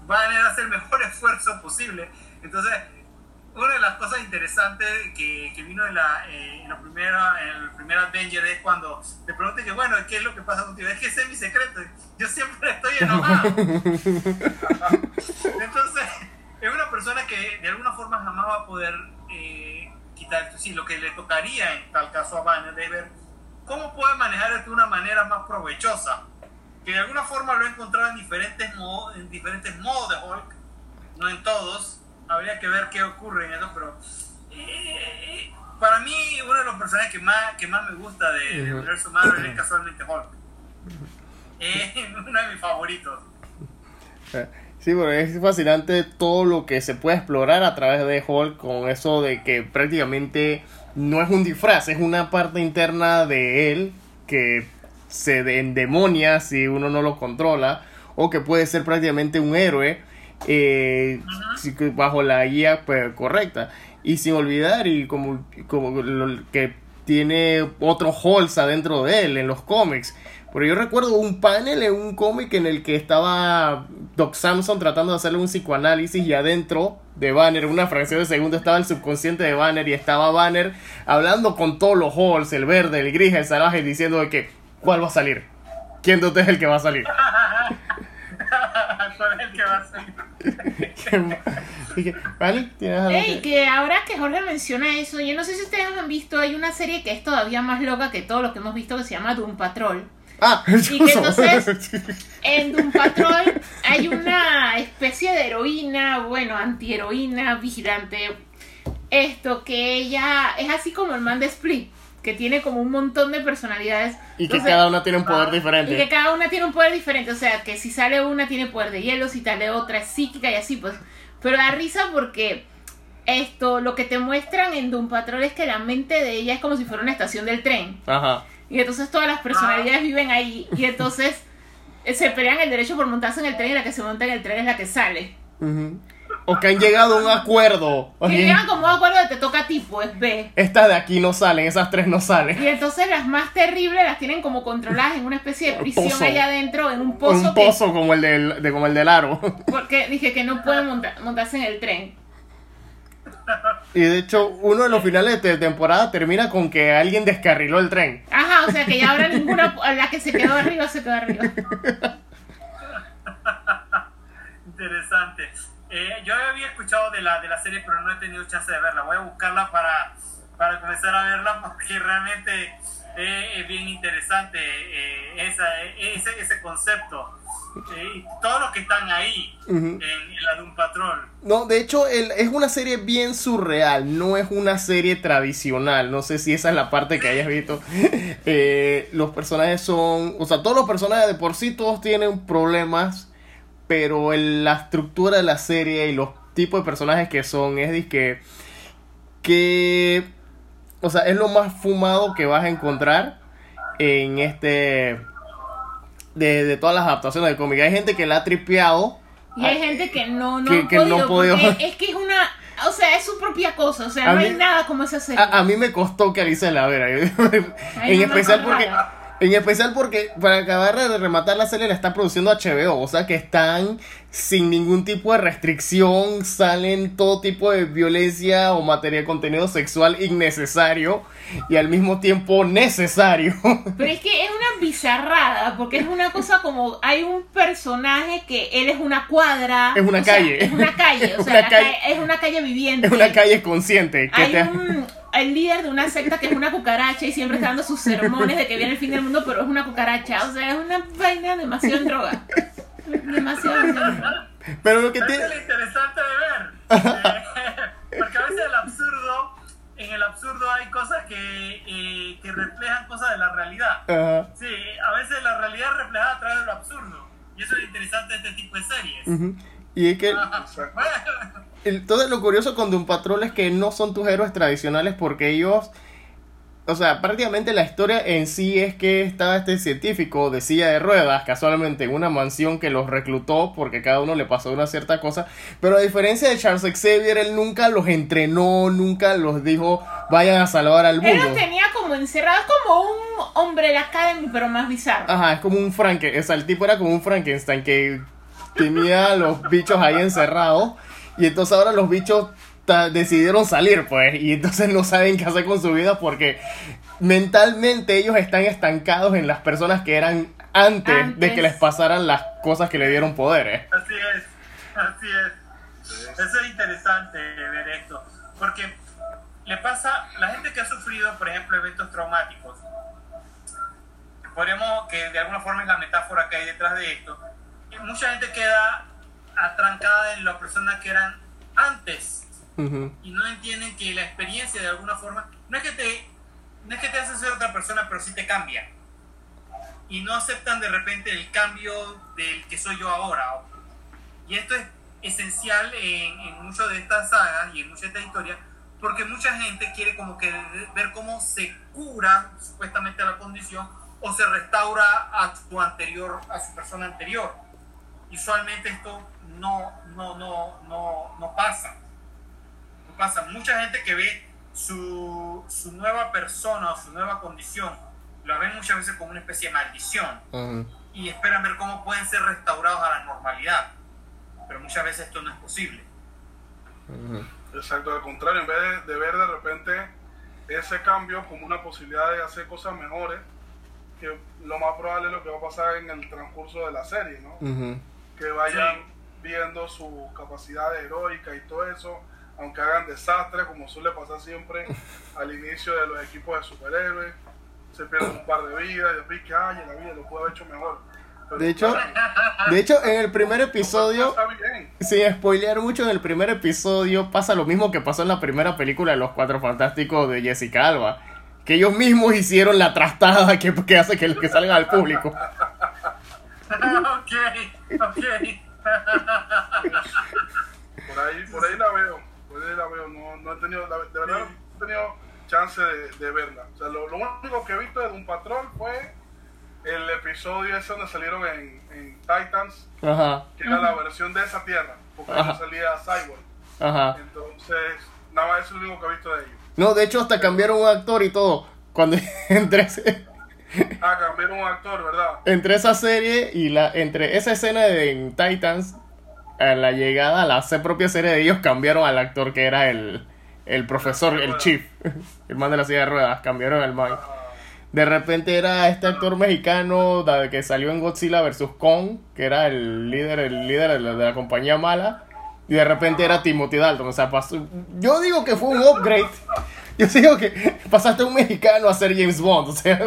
Van a hacer el mejor *laughs* esfuerzo posible. Entonces, una de las cosas interesantes que, que vino en la, eh, en la primera, en el primer Avenger es cuando te pregunté que, bueno, ¿qué es lo que pasa contigo? Es que ese es mi secreto. Yo siempre estoy *laughs* enojado. *laughs* Entonces, es una persona que de alguna forma jamás va a poder eh, quitar. Sí, lo que le tocaría en tal caso a Banner es ver cómo puede manejar esto de una manera más provechosa. Que de alguna forma lo he encontrado en diferentes, modos, en diferentes modos de Hulk, no en todos habría que ver qué ocurre en eso, pero eh, para mí uno de los personajes que más, que más me gusta de, de universo Marvel es casualmente Hulk. Es *laughs* uno de mis favoritos. Eh, sí, pero es fascinante todo lo que se puede explorar a través de Hulk con eso de que prácticamente no es un disfraz, es una parte interna de él que se endemonia si uno no lo controla o que puede ser prácticamente un héroe eh, bajo la guía pues, correcta. Y sin olvidar, y como, como lo que tiene otro Halls adentro de él en los cómics. Pero yo recuerdo un panel en un cómic en el que estaba Doc Samson tratando de hacerle un psicoanálisis y adentro de Banner, una fracción de segundo, estaba el subconsciente de Banner y estaba Banner hablando con todos los Halls, el verde, el gris, el salvaje, diciendo de que, ¿cuál va a salir? ¿Quién de ustedes es el que va a salir? *laughs* ¿Cuál es el que va a salir? *laughs* Ey, que ahora que Jorge menciona eso, yo no sé si ustedes han visto, hay una serie que es todavía más loca que todo lo que hemos visto que se llama Doom Patrol. Ah, y que *laughs* entonces en Doom Patrol hay una especie de heroína, bueno, antiheroína, vigilante. Esto, que ella es así como el man de Split que tiene como un montón de personalidades. Y que cada una tiene un poder diferente. Y que cada una tiene un poder diferente. O sea, que si sale una tiene poder de hielo, si sale otra es psíquica y así, pues. Pero da risa porque esto, lo que te muestran en Doom Patrol es que la mente de ella es como si fuera una estación del tren. Ajá. Y entonces todas las personalidades viven ahí. Y entonces eh, se pelean el derecho por montarse en el tren y la que se monta en el tren es la que sale. O que han llegado a un acuerdo. Que llegan como un acuerdo de te toca a ti, pues ve. Estas de aquí no salen, esas tres no salen. Y entonces las más terribles las tienen como controladas en una especie de prisión allá adentro, en un pozo. Un pozo como, el del, de, como el del aro. *laughs* Porque dije que no pueden montarse en el tren. Y de hecho, uno de los finales de temporada termina con que alguien descarriló el tren. Ajá, o sea que ya ahora ninguna, *laughs* la que se quedó arriba se quedó arriba. Interesante. Eh, yo había escuchado de la, de la serie, pero no he tenido chance de verla. Voy a buscarla para, para comenzar a verla *laughs* porque realmente es bien interesante eh, esa, ese, ese concepto. Sí, todos los que están ahí en, la de un patrón. No, de hecho, el, es una serie bien surreal, no es una serie tradicional. No sé si esa es la parte que hayas visto. *laughs* Eh, los personajes son, o sea, todos los personajes de por sí todos tienen problemas, pero en la estructura de la serie y los tipos de personajes que son es de que, que, o sea, es lo más fumado que vas a encontrar en este de, de todas las adaptaciones de cómic. Hay gente que la ha tripeado. Y hay gente que no, no, que, no podido. Es que es una. O sea, es su propia cosa. O sea, no hay nada como esa serie. A, mí me costó que Alicia la viera. *laughs* en especial porque. En especial porque para acabar de rematar la serie la está produciendo HBO, o sea que están sin ningún tipo de restricción, salen todo tipo de violencia o material, contenido sexual innecesario y al mismo tiempo necesario. *laughs* Pero es que es una bizarrada, porque es una cosa como hay un personaje que él es una cuadra. Es una calle. es una calle, o *laughs* sea, es una calle viviente. Es una calle consciente. hay un el líder de una secta que es una cucaracha y siempre está dando sus sermones de que viene el fin del mundo, pero es una cucaracha. O sea, es una vaina demasiado en droga. Demasiado en droga. Pero lo que tiene... Es lo interesante de ver. *laughs* *laughs* porque a veces el absurdo, en el absurdo hay cosas que, eh, que reflejan cosas de la realidad. Sí, a veces la realidad es reflejada a través de lo absurdo. Y eso es interesante de este tipo de series. Y es que... *laughs* todo lo curioso con Doom Patrol es que no son tus héroes tradicionales porque ellos o sea, prácticamente la historia en sí es que estaba este científico de silla de ruedas, casualmente en una mansión que los reclutó porque cada uno le pasó una cierta cosa. Pero a diferencia de Charles Xavier, él nunca los entrenó, nunca los dijo vayan a salvar al mundo. Él los tenía como encerrados como un hombre de la Academy, pero más bizarro. Ajá, es como un Frankenstein. O sea, el tipo era como un Frankenstein que tenía los bichos ahí encerrados. Y entonces ahora los bichos decidieron salir, pues, y entonces no saben qué hacer con su vida porque mentalmente ellos están estancados en las personas que eran antes, de que les pasaran las cosas que le dieron poderes. Así es, así es. Eso es interesante ver esto, porque le pasa, la gente que ha sufrido, por ejemplo, eventos traumáticos, podemos, que de alguna forma es la metáfora que hay detrás de esto, mucha gente queda atrancada en las personas que eran antes. Y no entienden que la experiencia de alguna forma no es que te no es que te hace ser otra persona pero sí te cambia. Y no aceptan de repente el cambio del que soy yo ahora. Y esto es esencial en, en muchas de estas sagas y en muchas de estas historias porque mucha gente quiere como que ver cómo se cura supuestamente la condición o se restaura a su anterior a su persona anterior. Usualmente esto no no no no no pasa pasa. Mucha gente que ve su, su nueva persona o su nueva condición, la ven muchas veces como una especie de maldición y esperan ver cómo pueden ser restaurados a la normalidad. Pero muchas veces esto no es posible. Exacto, al contrario, en vez de, ver de repente ese cambio como una posibilidad de hacer cosas mejores, que lo más probable es lo que va a pasar en el transcurso de la serie, ¿no? Que vayan viendo su capacidad heroica y todo eso, aunque hagan desastres, como suele pasar siempre *laughs* al inicio de los equipos de superhéroes, se pierden un par de vidas, y después que ay, la vida lo pudo haber hecho mejor. de hecho, de hecho, en el primer episodio, sin spoilear mucho, en el primer episodio pasa lo mismo que pasó en la primera película de Los Cuatro Fantásticos de Jessica Alba. Que ellos mismos hicieron la trastada que, que hace que, que salgan al público. *laughs* ok, ok. Por ahí, por ahí la veo la veo, no, no he tenido, de verdad, no he tenido chance de, verla. O sea, lo, único que he visto de un patrón fue el episodio ese donde salieron en, en Titans, que era la versión de esa tierra, porque ahí salía Cyborg. Ajá. Entonces, nada más eso es lo único que he visto de ellos. No, de hecho hasta cambiaron un actor y todo. Cuando *laughs* entre ese... Ah, cambiaron un actor, ¿verdad? Entre esa serie y la entre esa escena de en Titans a la llegada a la propia serie de ellos cambiaron al actor que era el, el profesor, el chief, *laughs* el man de la silla de ruedas, cambiaron el man. De repente era este actor mexicano que salió en Godzilla vs. Kong, que era el líder, el líder de la, compañía mala. Y de repente era Timothy Dalton. O sea, pasó, yo digo que fue un upgrade. Yo digo que pasaste un mexicano a ser James Bond. O sea.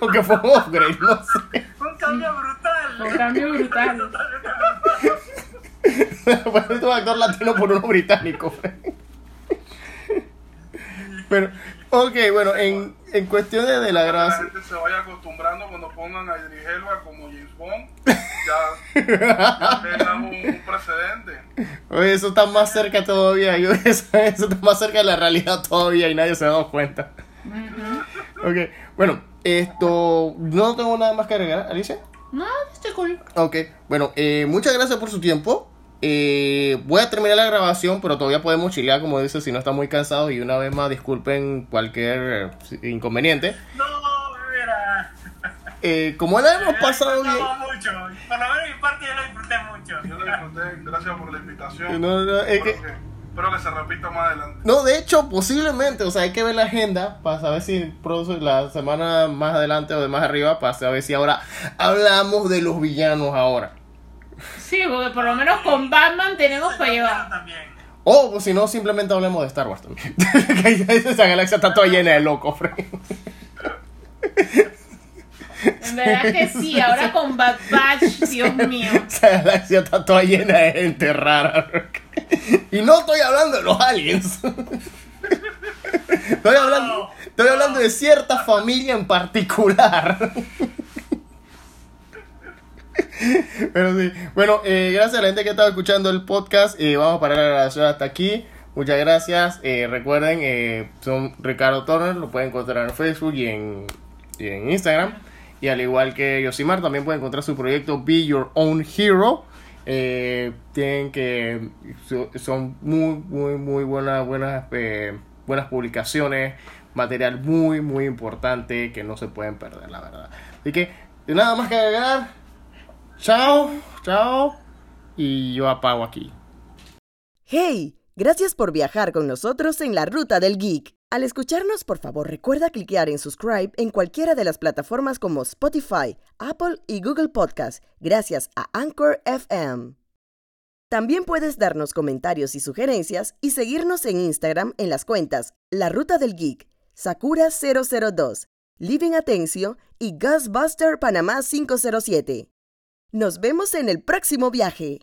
Porque fue un upgrade, no sé. Un cambio brutal. Un cambio brutal. Fue un actor latino por uno británico. Pero, ok, bueno, en, en cuestiones de la Que la gracia. gente se vaya acostumbrando cuando pongan a Idris Elba como James Bond. Ya, *laughs* tengan un, un precedente. Oye, eso está más cerca todavía. Yo, *laughs* eso, eso está más cerca de la realidad todavía y nadie se ha dado cuenta. Ok, bueno, esto. No tengo nada más que agregar, Alicia. No, estoy cool. Ok, bueno, eh, muchas gracias por su tiempo. Eh, voy a terminar la grabación, pero todavía podemos chilear, como dice, si no están muy cansados. Y una vez más, disculpen cualquier eh, inconveniente. No, mira. *laughs* Eh, como la hemos pasado bien. Mucho. Por lo menos mi parte yo lo disfruté mucho. Yo lo disfruté, gracias por la invitación. No, no, es que- espero, que, espero que se repita más adelante. No, de hecho, posiblemente, o sea, hay que ver la agenda para saber si produce la semana más adelante o de más arriba, para saber si ahora hablamos de los villanos ahora. Sí, porque por lo menos con Batman tenemos para llevar. También. O pues, si no, simplemente hablemos de Star Wars también. *laughs* Esa galaxia está toda llena de locos, Frank. En verdad que sí, ahora con Bad Batch, *laughs* Dios mío. Esa galaxia está toda llena de gente rara. Y no estoy hablando de los aliens. *laughs* Estoy hablando, estoy hablando de cierta familia en particular. *laughs* Pero sí. Bueno, eh, gracias a la gente que estaba escuchando el podcast. Eh, vamos a parar la grabación hasta aquí. Muchas gracias. Eh, recuerden, eh, son Ricardo Turner. Lo pueden encontrar en Facebook y en, y en Instagram. Y al igual que Yosimar, también pueden encontrar su proyecto Be Your Own Hero. Tienen que so- son muy muy muy buenas buenas buenas publicaciones material muy muy importante que no se pueden perder la verdad así que nada más que agregar chao chao y yo apago aquí ¡Hey! Gracias por viajar con nosotros en la ruta del geek. Al escucharnos, por favor, recuerda cliquear en subscribe en cualquiera de las plataformas como Spotify, Apple y Google Podcast, gracias a Anchor FM. También puedes darnos comentarios y sugerencias y seguirnos en Instagram en las cuentas La Ruta del Geek, Sakura002, Living Atencio y Ghostbuster Panamá 507. Nos vemos en el próximo viaje.